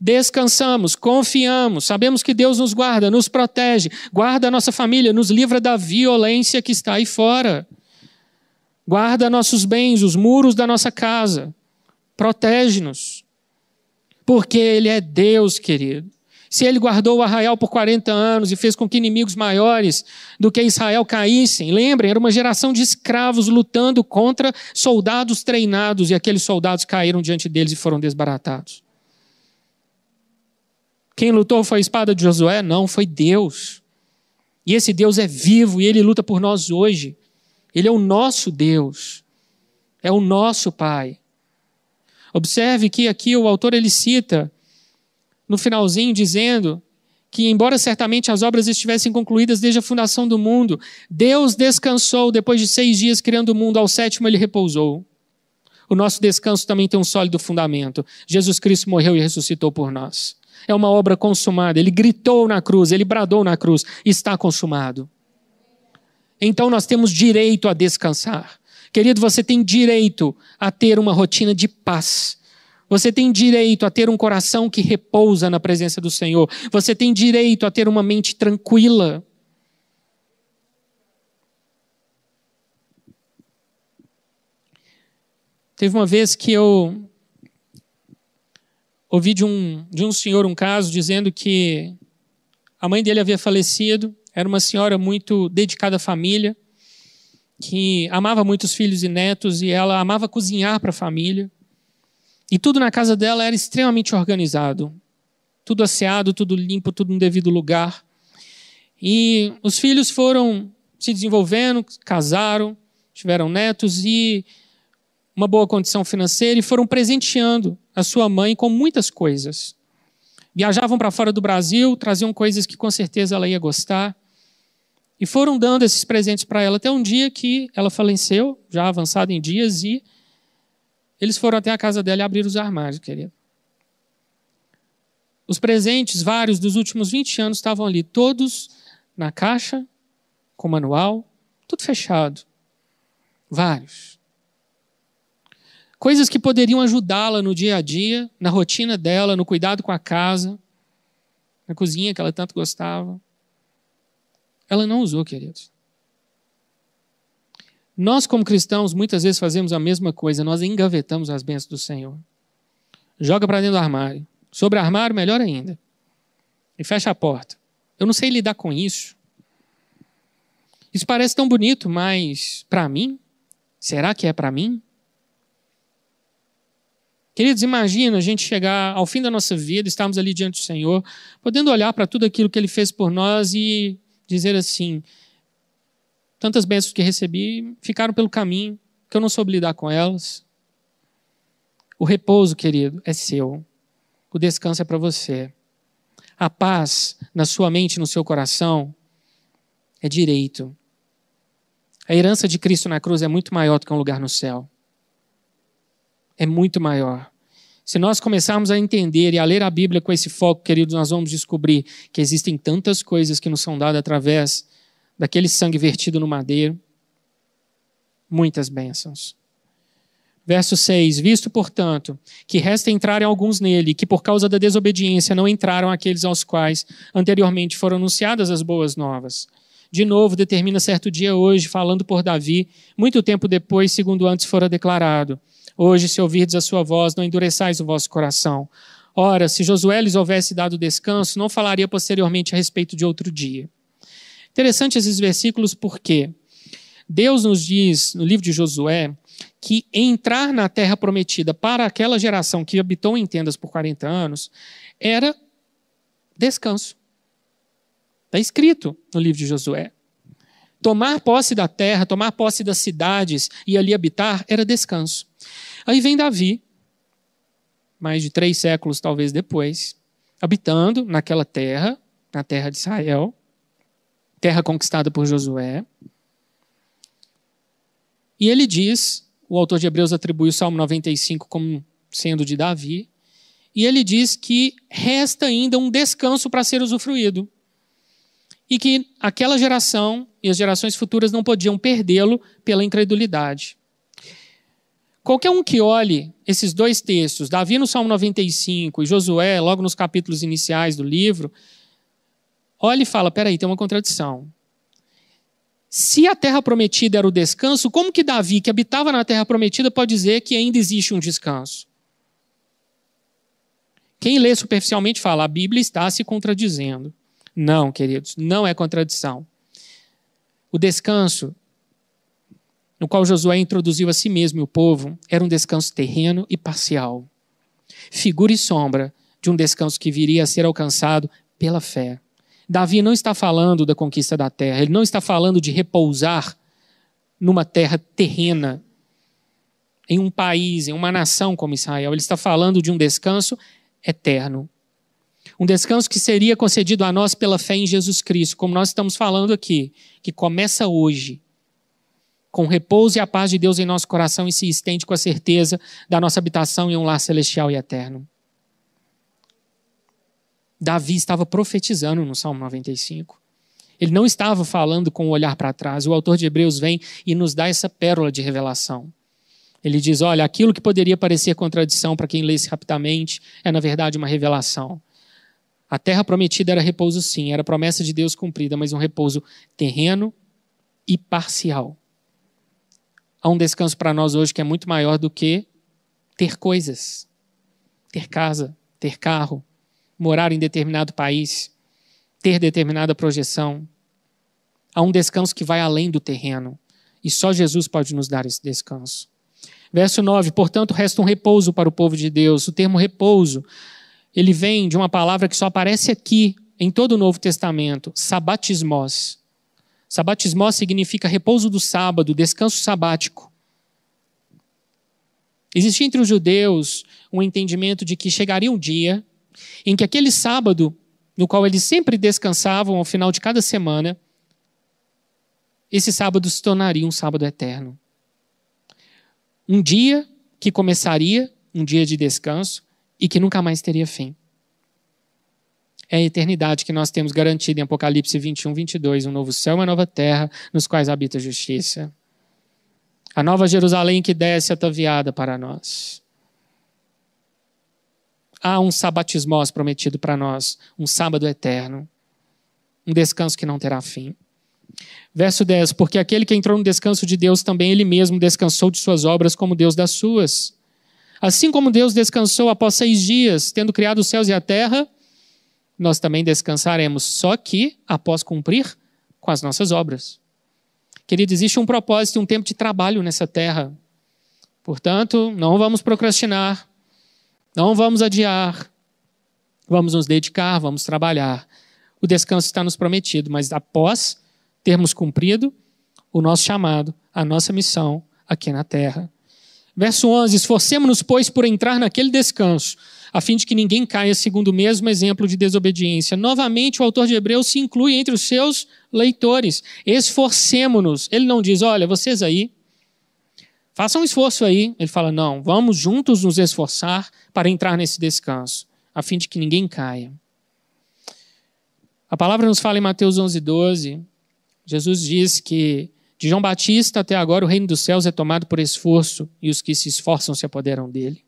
Descansamos, confiamos, sabemos que Deus nos guarda, nos protege, guarda a nossa família, nos livra da violência que está aí fora. Guarda nossos bens, os muros da nossa casa. Protege-nos. Porque Ele é Deus, querido. Se Ele guardou o arraial por 40 anos e fez com que inimigos maiores do que Israel caíssem, lembrem, era uma geração de escravos lutando contra soldados treinados e aqueles soldados caíram diante deles e foram desbaratados. Quem lutou foi a espada de Josué? Não, foi Deus. E esse Deus é vivo e ele luta por nós hoje. Ele é o nosso Deus, é o nosso Pai. Observe que aqui o autor ele cita no finalzinho dizendo que, embora certamente as obras estivessem concluídas desde a fundação do mundo, Deus descansou depois de seis dias criando o mundo, ao sétimo ele repousou. O nosso descanso também tem um sólido fundamento. Jesus Cristo morreu e ressuscitou por nós. É uma obra consumada. Ele gritou na cruz, ele bradou na cruz: está consumado. Então nós temos direito a descansar. Querido, você tem direito a ter uma rotina de paz. Você tem direito a ter um coração que repousa na presença do Senhor. Você tem direito a ter uma mente tranquila. Teve uma vez que eu ouvi de um, de um senhor um caso dizendo que a mãe dele havia falecido, era uma senhora muito dedicada à família, que amava muito os filhos e netos e ela amava cozinhar para a família. E tudo na casa dela era extremamente organizado. Tudo asseado, tudo limpo, tudo no devido lugar. E os filhos foram se desenvolvendo, casaram, tiveram netos e uma boa condição financeira e foram presenteando a sua mãe com muitas coisas. Viajavam para fora do Brasil, traziam coisas que com certeza ela ia gostar. E foram dando esses presentes para ela até um dia que ela faleceu, já avançada em dias, e eles foram até a casa dela e abriram os armários, querido. Os presentes, vários dos últimos 20 anos, estavam ali, todos na caixa, com manual, tudo fechado. Vários. Coisas que poderiam ajudá-la no dia a dia, na rotina dela, no cuidado com a casa, na cozinha que ela tanto gostava. Ela não usou, queridos. Nós, como cristãos, muitas vezes fazemos a mesma coisa, nós engavetamos as bênçãos do Senhor. Joga para dentro do armário. Sobre o armário, melhor ainda. E fecha a porta. Eu não sei lidar com isso. Isso parece tão bonito, mas para mim? Será que é para mim? Queridos, imagina a gente chegar ao fim da nossa vida, estarmos ali diante do Senhor, podendo olhar para tudo aquilo que Ele fez por nós e dizer assim: tantas bênçãos que recebi ficaram pelo caminho, que eu não soube lidar com elas. O repouso, querido, é seu. O descanso é para você. A paz na sua mente, no seu coração, é direito. A herança de Cristo na cruz é muito maior do que um lugar no céu. É muito maior. Se nós começarmos a entender e a ler a Bíblia com esse foco, queridos, nós vamos descobrir que existem tantas coisas que nos são dadas através daquele sangue vertido no madeiro. Muitas bênçãos. Verso 6: Visto, portanto, que resta entrarem alguns nele, que por causa da desobediência não entraram aqueles aos quais anteriormente foram anunciadas as boas novas. De novo, determina certo dia hoje, falando por Davi, muito tempo depois, segundo antes fora declarado Hoje, se ouvirdes a sua voz, não endureçais o vosso coração. Ora, se Josué lhes houvesse dado descanso, não falaria posteriormente a respeito de outro dia. Interessante esses versículos porque Deus nos diz no livro de Josué que entrar na terra prometida para aquela geração que habitou em tendas por 40 anos era descanso. Está escrito no livro de Josué. Tomar posse da terra, tomar posse das cidades e ali habitar era descanso. Aí vem Davi, mais de três séculos talvez depois, habitando naquela terra, na terra de Israel, terra conquistada por Josué. E ele diz, o autor de Hebreus atribui o Salmo 95 como sendo de Davi, e ele diz que resta ainda um descanso para ser usufruído. E que aquela geração e as gerações futuras não podiam perdê-lo pela incredulidade. Qualquer um que olhe esses dois textos, Davi no Salmo 95 e Josué, logo nos capítulos iniciais do livro, olha e fala: peraí, tem uma contradição. Se a terra prometida era o descanso, como que Davi, que habitava na terra prometida, pode dizer que ainda existe um descanso? Quem lê superficialmente fala, a Bíblia está se contradizendo. Não, queridos, não é contradição. O descanso no qual Josué introduziu a si mesmo e o povo, era um descanso terreno e parcial. Figura e sombra de um descanso que viria a ser alcançado pela fé. Davi não está falando da conquista da terra, ele não está falando de repousar numa terra terrena, em um país, em uma nação como Israel. Ele está falando de um descanso eterno. Um descanso que seria concedido a nós pela fé em Jesus Cristo, como nós estamos falando aqui, que começa hoje, com repouso e a paz de Deus em nosso coração e se estende com a certeza da nossa habitação em um lar celestial e eterno. Davi estava profetizando no Salmo 95. Ele não estava falando com o olhar para trás. O autor de Hebreus vem e nos dá essa pérola de revelação. Ele diz: olha, aquilo que poderia parecer contradição para quem lesse rapidamente é, na verdade, uma revelação. A terra prometida era repouso, sim, era promessa de Deus cumprida, mas um repouso terreno e parcial. Há um descanso para nós hoje que é muito maior do que ter coisas, ter casa, ter carro, morar em determinado país, ter determinada projeção. Há um descanso que vai além do terreno. E só Jesus pode nos dar esse descanso. Verso 9: Portanto, resta um repouso para o povo de Deus. O termo repouso, ele vem de uma palavra que só aparece aqui, em todo o Novo Testamento: sabatismos. Sabatismos significa repouso do sábado, descanso sabático. Existia entre os judeus um entendimento de que chegaria um dia em que aquele sábado, no qual eles sempre descansavam ao final de cada semana, esse sábado se tornaria um sábado eterno. Um dia que começaria, um dia de descanso, e que nunca mais teria fim. É a eternidade que nós temos garantida em Apocalipse 21, 22, um novo céu e uma nova terra, nos quais habita a justiça. A nova Jerusalém que desce ataviada para nós há um sabatismos prometido para nós, um sábado eterno, um descanso que não terá fim. Verso 10: Porque aquele que entrou no descanso de Deus também ele mesmo descansou de suas obras como Deus das suas. Assim como Deus descansou após seis dias, tendo criado os céus e a terra, nós também descansaremos, só que após cumprir com as nossas obras. Querido, existe um propósito, um tempo de trabalho nessa terra. Portanto, não vamos procrastinar, não vamos adiar. Vamos nos dedicar, vamos trabalhar. O descanso está nos prometido, mas após termos cumprido o nosso chamado, a nossa missão aqui na terra. Verso 11: Esforcemos-nos, pois, por entrar naquele descanso, a fim de que ninguém caia segundo o mesmo exemplo de desobediência. Novamente, o autor de Hebreus se inclui entre os seus leitores. Esforcemos-nos. Ele não diz, olha, vocês aí, Faça um esforço aí. Ele fala: não, vamos juntos nos esforçar para entrar nesse descanso, a fim de que ninguém caia. A palavra nos fala em Mateus 11, 12. Jesus diz que de João Batista até agora o reino dos céus é tomado por esforço e os que se esforçam se apoderam dele.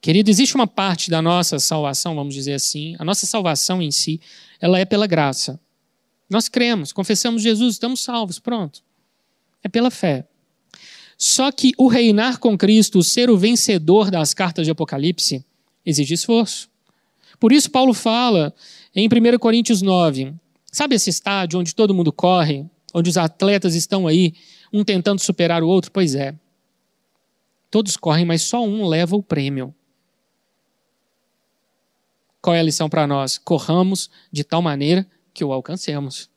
Querido, existe uma parte da nossa salvação, vamos dizer assim, a nossa salvação em si, ela é pela graça. Nós cremos, confessamos Jesus, estamos salvos, pronto. É pela fé. Só que o reinar com Cristo, ser o vencedor das cartas de Apocalipse, exige esforço. Por isso, Paulo fala em 1 Coríntios 9: sabe esse estádio onde todo mundo corre, onde os atletas estão aí, um tentando superar o outro? Pois é. Todos correm, mas só um leva o prêmio. Qual é a lição para nós? Corramos de tal maneira que o alcancemos.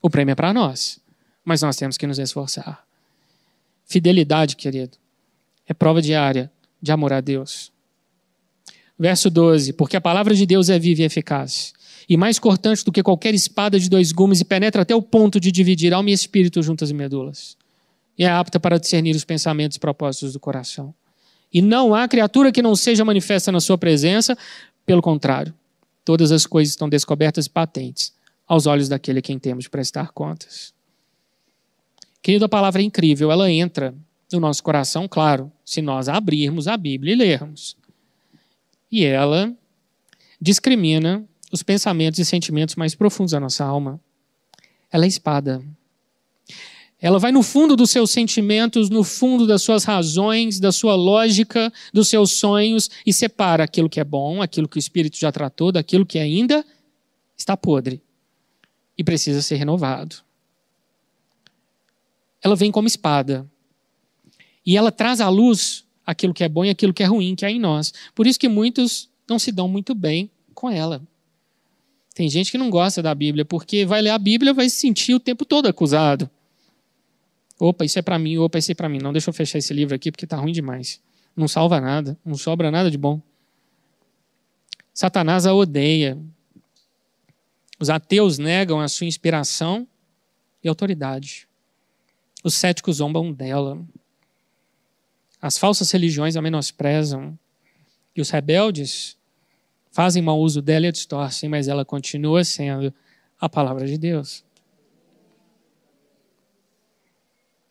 O prêmio é para nós, mas nós temos que nos esforçar. Fidelidade, querido, é prova diária de amor a Deus. Verso 12: Porque a palavra de Deus é viva e eficaz, e mais cortante do que qualquer espada de dois gumes, e penetra até o ponto de dividir alma e espírito juntas e medulas, e é apta para discernir os pensamentos e propósitos do coração. E não há criatura que não seja manifesta na sua presença, pelo contrário, todas as coisas estão descobertas e patentes aos olhos daquele a quem temos de prestar contas. Querido, a palavra é incrível, ela entra no nosso coração, claro, se nós abrirmos a Bíblia e lermos. E ela discrimina os pensamentos e sentimentos mais profundos da nossa alma. Ela é espada. Ela vai no fundo dos seus sentimentos, no fundo das suas razões, da sua lógica, dos seus sonhos e separa aquilo que é bom, aquilo que o Espírito já tratou, daquilo que ainda está podre e precisa ser renovado ela vem como espada. E ela traz à luz aquilo que é bom e aquilo que é ruim que há em nós. Por isso que muitos não se dão muito bem com ela. Tem gente que não gosta da Bíblia, porque vai ler a Bíblia vai se sentir o tempo todo acusado. Opa, isso é para mim, opa, isso é para mim. Não, deixa eu fechar esse livro aqui porque está ruim demais. Não salva nada, não sobra nada de bom. Satanás a odeia. Os ateus negam a sua inspiração e autoridade. Os céticos zombam dela. As falsas religiões a menosprezam. E os rebeldes fazem mau uso dela e a distorcem, mas ela continua sendo a palavra de Deus.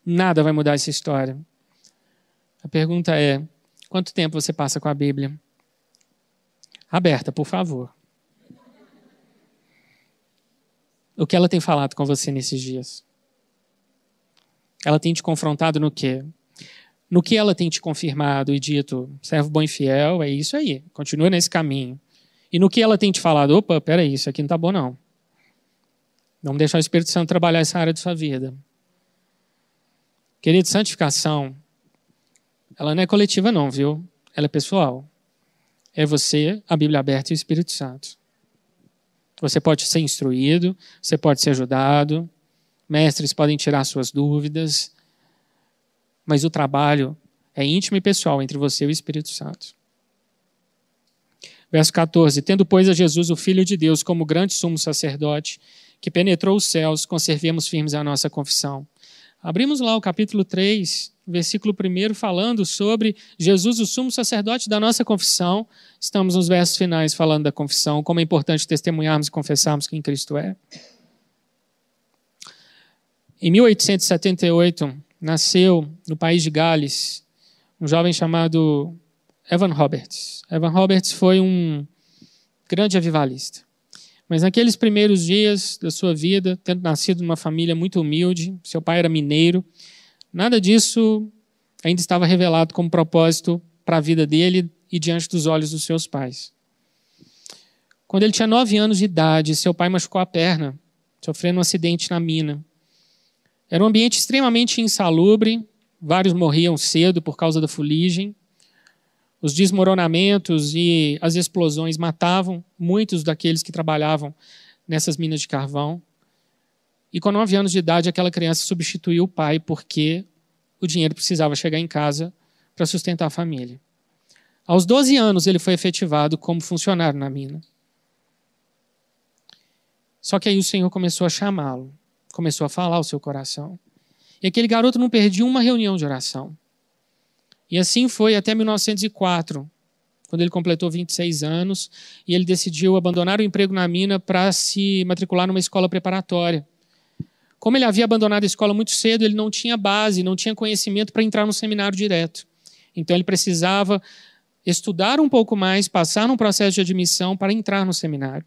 Nada vai mudar essa história. A pergunta é: quanto tempo você passa com a Bíblia? Aberta, por favor. O que ela tem falado com você nesses dias? Ela tem te confrontado no quê? No que ela tem te confirmado e dito, servo bom e fiel, é isso aí, continua nesse caminho. E no que ela tem te falado, opa, peraí, isso aqui não está bom não. Vamos deixar o Espírito Santo trabalhar essa área de sua vida. Querido, santificação, ela não é coletiva não, viu? Ela é pessoal. É você, a Bíblia aberta e o Espírito Santo. Você pode ser instruído, você pode ser ajudado, mestres podem tirar suas dúvidas, mas o trabalho é íntimo e pessoal entre você e o Espírito Santo. Verso 14: Tendo, pois, a Jesus, o Filho de Deus, como grande sumo sacerdote, que penetrou os céus, conservemos firmes a nossa confissão. Abrimos lá o capítulo 3, versículo 1, falando sobre Jesus, o sumo sacerdote da nossa confissão. Estamos nos versos finais falando da confissão, como é importante testemunharmos e confessarmos quem Cristo é. Em 1878, nasceu no país de Gales um jovem chamado Evan Roberts. Evan Roberts foi um grande avivalista. Mas naqueles primeiros dias da sua vida, tendo nascido numa família muito humilde, seu pai era mineiro, nada disso ainda estava revelado como propósito para a vida dele e diante dos olhos dos seus pais. Quando ele tinha nove anos de idade, seu pai machucou a perna, sofrendo um acidente na mina. Era um ambiente extremamente insalubre, vários morriam cedo por causa da fuligem. Os desmoronamentos e as explosões matavam muitos daqueles que trabalhavam nessas minas de carvão. E com nove anos de idade, aquela criança substituiu o pai porque o dinheiro precisava chegar em casa para sustentar a família. Aos 12 anos, ele foi efetivado como funcionário na mina. Só que aí o Senhor começou a chamá-lo começou a falar o seu coração. E aquele garoto não perdia uma reunião de oração. E assim foi até 1904, quando ele completou 26 anos e ele decidiu abandonar o emprego na mina para se matricular numa escola preparatória. Como ele havia abandonado a escola muito cedo, ele não tinha base, não tinha conhecimento para entrar no seminário direto. Então ele precisava estudar um pouco mais, passar num processo de admissão para entrar no seminário.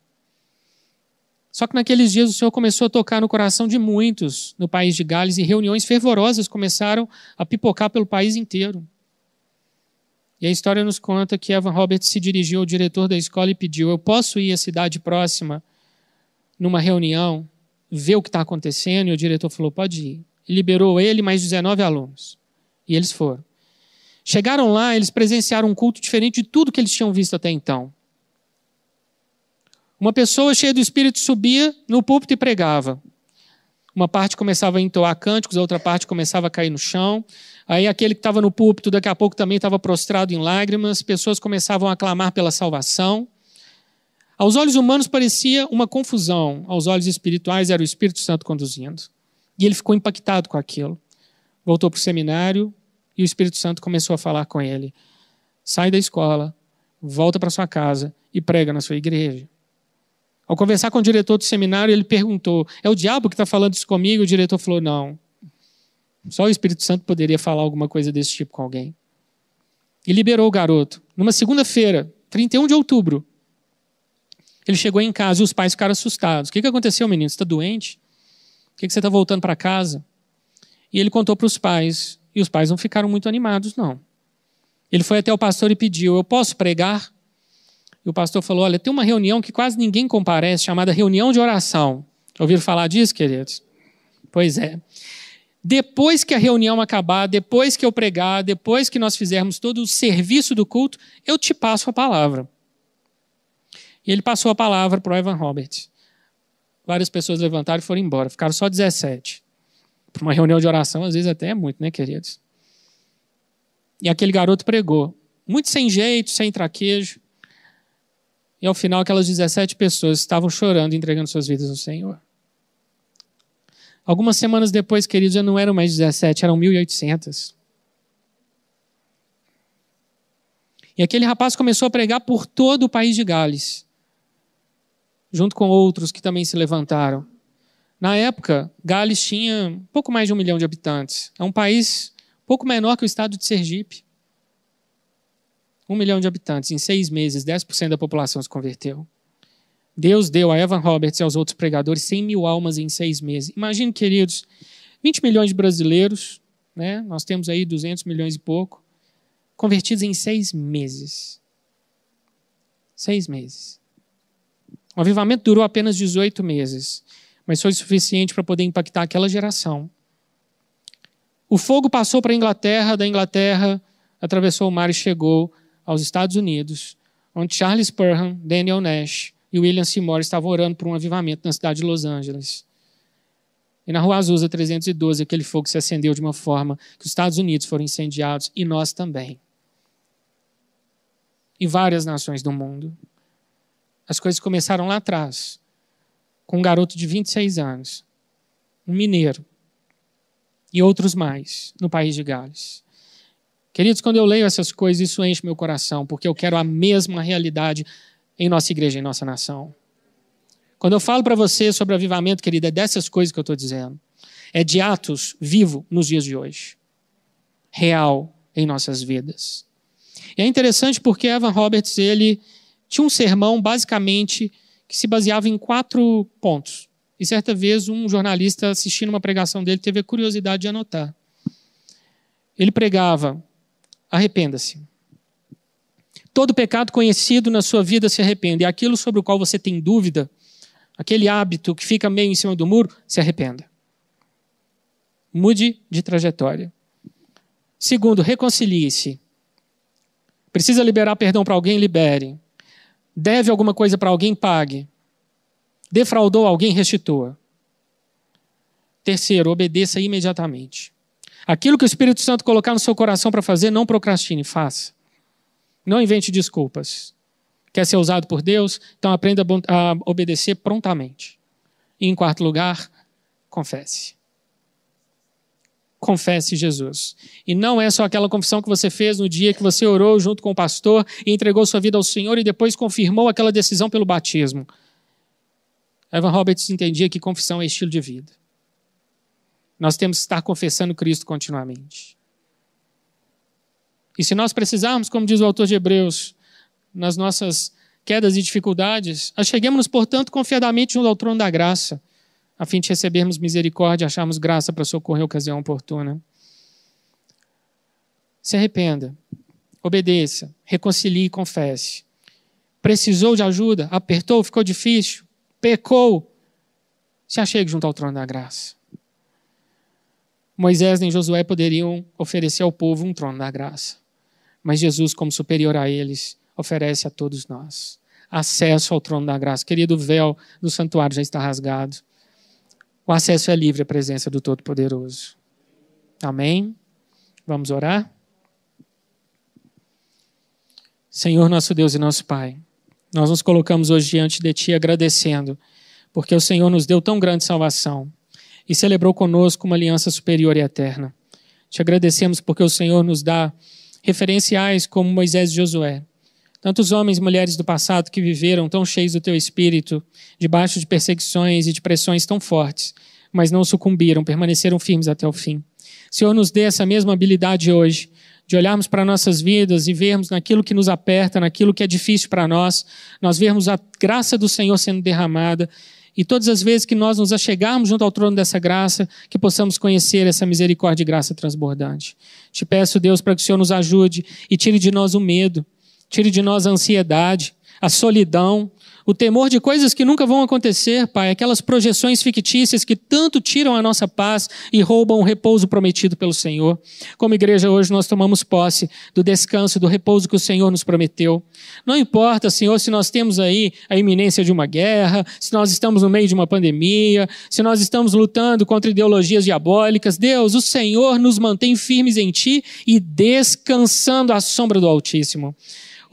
Só que naqueles dias o Senhor começou a tocar no coração de muitos no país de Gales e reuniões fervorosas começaram a pipocar pelo país inteiro. E a história nos conta que Evan Roberts se dirigiu ao diretor da escola e pediu: Eu posso ir à cidade próxima numa reunião, ver o que está acontecendo? E o diretor falou: Pode ir. E liberou ele mais 19 alunos. E eles foram. Chegaram lá, eles presenciaram um culto diferente de tudo que eles tinham visto até então. Uma pessoa cheia do Espírito subia no púlpito e pregava. Uma parte começava a entoar cânticos, a outra parte começava a cair no chão. Aí aquele que estava no púlpito, daqui a pouco também estava prostrado em lágrimas. Pessoas começavam a clamar pela salvação. Aos olhos humanos parecia uma confusão, aos olhos espirituais era o Espírito Santo conduzindo. E ele ficou impactado com aquilo. Voltou para o seminário e o Espírito Santo começou a falar com ele: sai da escola, volta para sua casa e prega na sua igreja. Ao conversar com o diretor do seminário, ele perguntou: É o diabo que está falando isso comigo? O diretor falou: Não. Só o Espírito Santo poderia falar alguma coisa desse tipo com alguém. E liberou o garoto. Numa segunda-feira, 31 de outubro, ele chegou em casa e os pais ficaram assustados. O que, que aconteceu, menino? Você está doente? Por que, que você está voltando para casa? E ele contou para os pais. E os pais não ficaram muito animados, não. Ele foi até o pastor e pediu: Eu posso pregar? E o pastor falou: Olha, tem uma reunião que quase ninguém comparece, chamada reunião de oração. Ouviram falar disso, queridos? Pois é. Depois que a reunião acabar, depois que eu pregar, depois que nós fizermos todo o serviço do culto, eu te passo a palavra. E ele passou a palavra para o Evan Roberts. Várias pessoas levantaram e foram embora. Ficaram só 17. Para uma reunião de oração, às vezes até é muito, né, queridos? E aquele garoto pregou. Muito sem jeito, sem traquejo. E ao final, aquelas 17 pessoas estavam chorando, entregando suas vidas ao Senhor. Algumas semanas depois, queridos, já não eram mais 17, eram 1.800. E aquele rapaz começou a pregar por todo o país de Gales, junto com outros que também se levantaram. Na época, Gales tinha pouco mais de um milhão de habitantes. É um país pouco menor que o estado de Sergipe. Um milhão de habitantes. Em seis meses, 10% da população se converteu. Deus deu a Evan Roberts e aos outros pregadores 100 mil almas em seis meses. Imagine, queridos, 20 milhões de brasileiros, né? nós temos aí 200 milhões e pouco, convertidos em seis meses. Seis meses. O avivamento durou apenas 18 meses, mas foi suficiente para poder impactar aquela geração. O fogo passou para a Inglaterra, da Inglaterra atravessou o mar e chegou aos Estados Unidos, onde Charles Perham, Daniel Nash e William Seymour estavam orando por um avivamento na cidade de Los Angeles. E na Rua Azusa 312, aquele fogo se acendeu de uma forma que os Estados Unidos foram incendiados e nós também. E várias nações do mundo. As coisas começaram lá atrás, com um garoto de 26 anos, um mineiro, e outros mais no país de Gales. Queridos, quando eu leio essas coisas, isso enche meu coração, porque eu quero a mesma realidade em nossa igreja, em nossa nação. Quando eu falo para você sobre avivamento, querida, é dessas coisas que eu estou dizendo. É de Atos vivo nos dias de hoje. Real em nossas vidas. E é interessante porque Evan Roberts, ele tinha um sermão basicamente que se baseava em quatro pontos. E certa vez um jornalista assistindo uma pregação dele teve a curiosidade de anotar. Ele pregava: arrependa-se. Todo pecado conhecido na sua vida se arrependa. E aquilo sobre o qual você tem dúvida, aquele hábito que fica meio em cima do muro, se arrependa. Mude de trajetória. Segundo, reconcilie-se. Precisa liberar perdão para alguém, libere. Deve alguma coisa para alguém, pague. Defraudou alguém, restitua. Terceiro, obedeça imediatamente. Aquilo que o Espírito Santo colocar no seu coração para fazer, não procrastine, faça. Não invente desculpas. Quer ser usado por Deus? Então aprenda a obedecer prontamente. E em quarto lugar, confesse. Confesse Jesus. E não é só aquela confissão que você fez no dia que você orou junto com o pastor e entregou sua vida ao Senhor e depois confirmou aquela decisão pelo batismo. Evan Roberts entendia que confissão é estilo de vida. Nós temos que estar confessando Cristo continuamente. E se nós precisarmos, como diz o autor de Hebreus, nas nossas quedas e dificuldades, acheguemos-nos, portanto, confiadamente junto ao trono da graça, a fim de recebermos misericórdia e acharmos graça para socorrer a ocasião oportuna. Se arrependa, obedeça, reconcilie e confesse. Precisou de ajuda? Apertou? Ficou difícil? Pecou? Se achegue junto ao trono da graça. Moisés nem Josué poderiam oferecer ao povo um trono da graça mas Jesus, como superior a eles, oferece a todos nós acesso ao trono da graça. Querido, o véu do santuário já está rasgado. O acesso é livre à presença do Todo-Poderoso. Amém? Vamos orar? Senhor, nosso Deus e nosso Pai, nós nos colocamos hoje diante de Ti agradecendo, porque o Senhor nos deu tão grande salvação e celebrou conosco uma aliança superior e eterna. Te agradecemos porque o Senhor nos dá referenciais como Moisés e Josué. Tantos homens e mulheres do passado que viveram tão cheios do teu espírito, debaixo de perseguições e de pressões tão fortes, mas não sucumbiram, permaneceram firmes até o fim. Senhor, nos dê essa mesma habilidade hoje, de olharmos para nossas vidas e vermos naquilo que nos aperta, naquilo que é difícil para nós, nós vermos a graça do Senhor sendo derramada e todas as vezes que nós nos achegarmos junto ao trono dessa graça, que possamos conhecer essa misericórdia e graça transbordante. Te peço, Deus, para que o Senhor nos ajude e tire de nós o medo, tire de nós a ansiedade, a solidão, o temor de coisas que nunca vão acontecer, Pai, aquelas projeções fictícias que tanto tiram a nossa paz e roubam o repouso prometido pelo Senhor. Como igreja, hoje nós tomamos posse do descanso, do repouso que o Senhor nos prometeu. Não importa, Senhor, se nós temos aí a iminência de uma guerra, se nós estamos no meio de uma pandemia, se nós estamos lutando contra ideologias diabólicas, Deus, o Senhor nos mantém firmes em Ti e descansando à sombra do Altíssimo.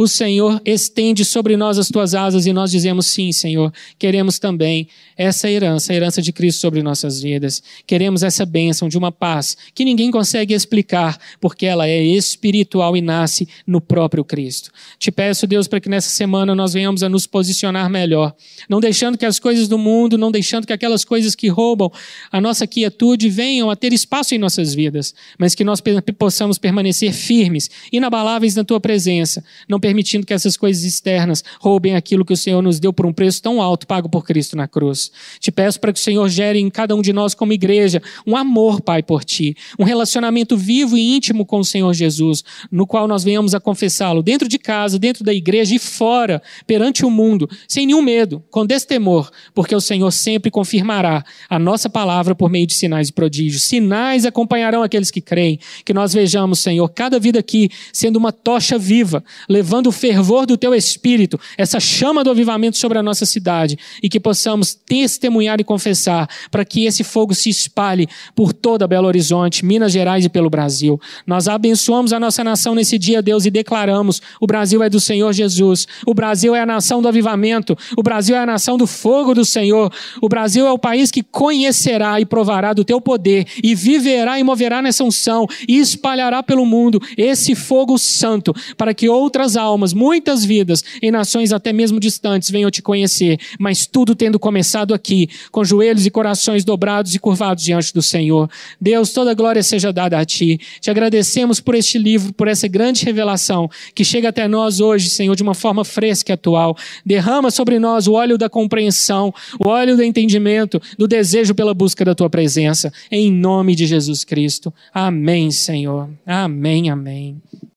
O Senhor estende sobre nós as tuas asas e nós dizemos sim, Senhor. Queremos também essa herança, a herança de Cristo sobre nossas vidas. Queremos essa bênção de uma paz que ninguém consegue explicar, porque ela é espiritual e nasce no próprio Cristo. Te peço, Deus, para que nessa semana nós venhamos a nos posicionar melhor, não deixando que as coisas do mundo, não deixando que aquelas coisas que roubam a nossa quietude venham a ter espaço em nossas vidas, mas que nós possamos permanecer firmes, inabaláveis na tua presença, não permitindo que essas coisas externas roubem aquilo que o Senhor nos deu por um preço tão alto pago por Cristo na cruz. Te peço para que o Senhor gere em cada um de nós como igreja um amor, Pai, por ti, um relacionamento vivo e íntimo com o Senhor Jesus, no qual nós venhamos a confessá-lo dentro de casa, dentro da igreja e fora, perante o mundo, sem nenhum medo, com destemor, porque o Senhor sempre confirmará a nossa palavra por meio de sinais e prodígios. Sinais acompanharão aqueles que creem, que nós vejamos, Senhor, cada vida aqui sendo uma tocha viva, levando o fervor do teu espírito, essa chama do avivamento sobre a nossa cidade e que possamos testemunhar e confessar para que esse fogo se espalhe por toda Belo Horizonte, Minas Gerais e pelo Brasil. Nós abençoamos a nossa nação nesse dia, Deus, e declaramos: o Brasil é do Senhor Jesus, o Brasil é a nação do avivamento, o Brasil é a nação do fogo do Senhor, o Brasil é o país que conhecerá e provará do teu poder e viverá e moverá nessa unção e espalhará pelo mundo esse fogo santo para que outras almas, muitas vidas em nações até mesmo distantes venham te conhecer, mas tudo tendo começado aqui, com joelhos e corações dobrados e curvados diante do Senhor. Deus, toda glória seja dada a ti. Te agradecemos por este livro, por essa grande revelação que chega até nós hoje, Senhor, de uma forma fresca e atual. Derrama sobre nós o óleo da compreensão, o óleo do entendimento, do desejo pela busca da tua presença. Em nome de Jesus Cristo. Amém, Senhor. Amém, amém.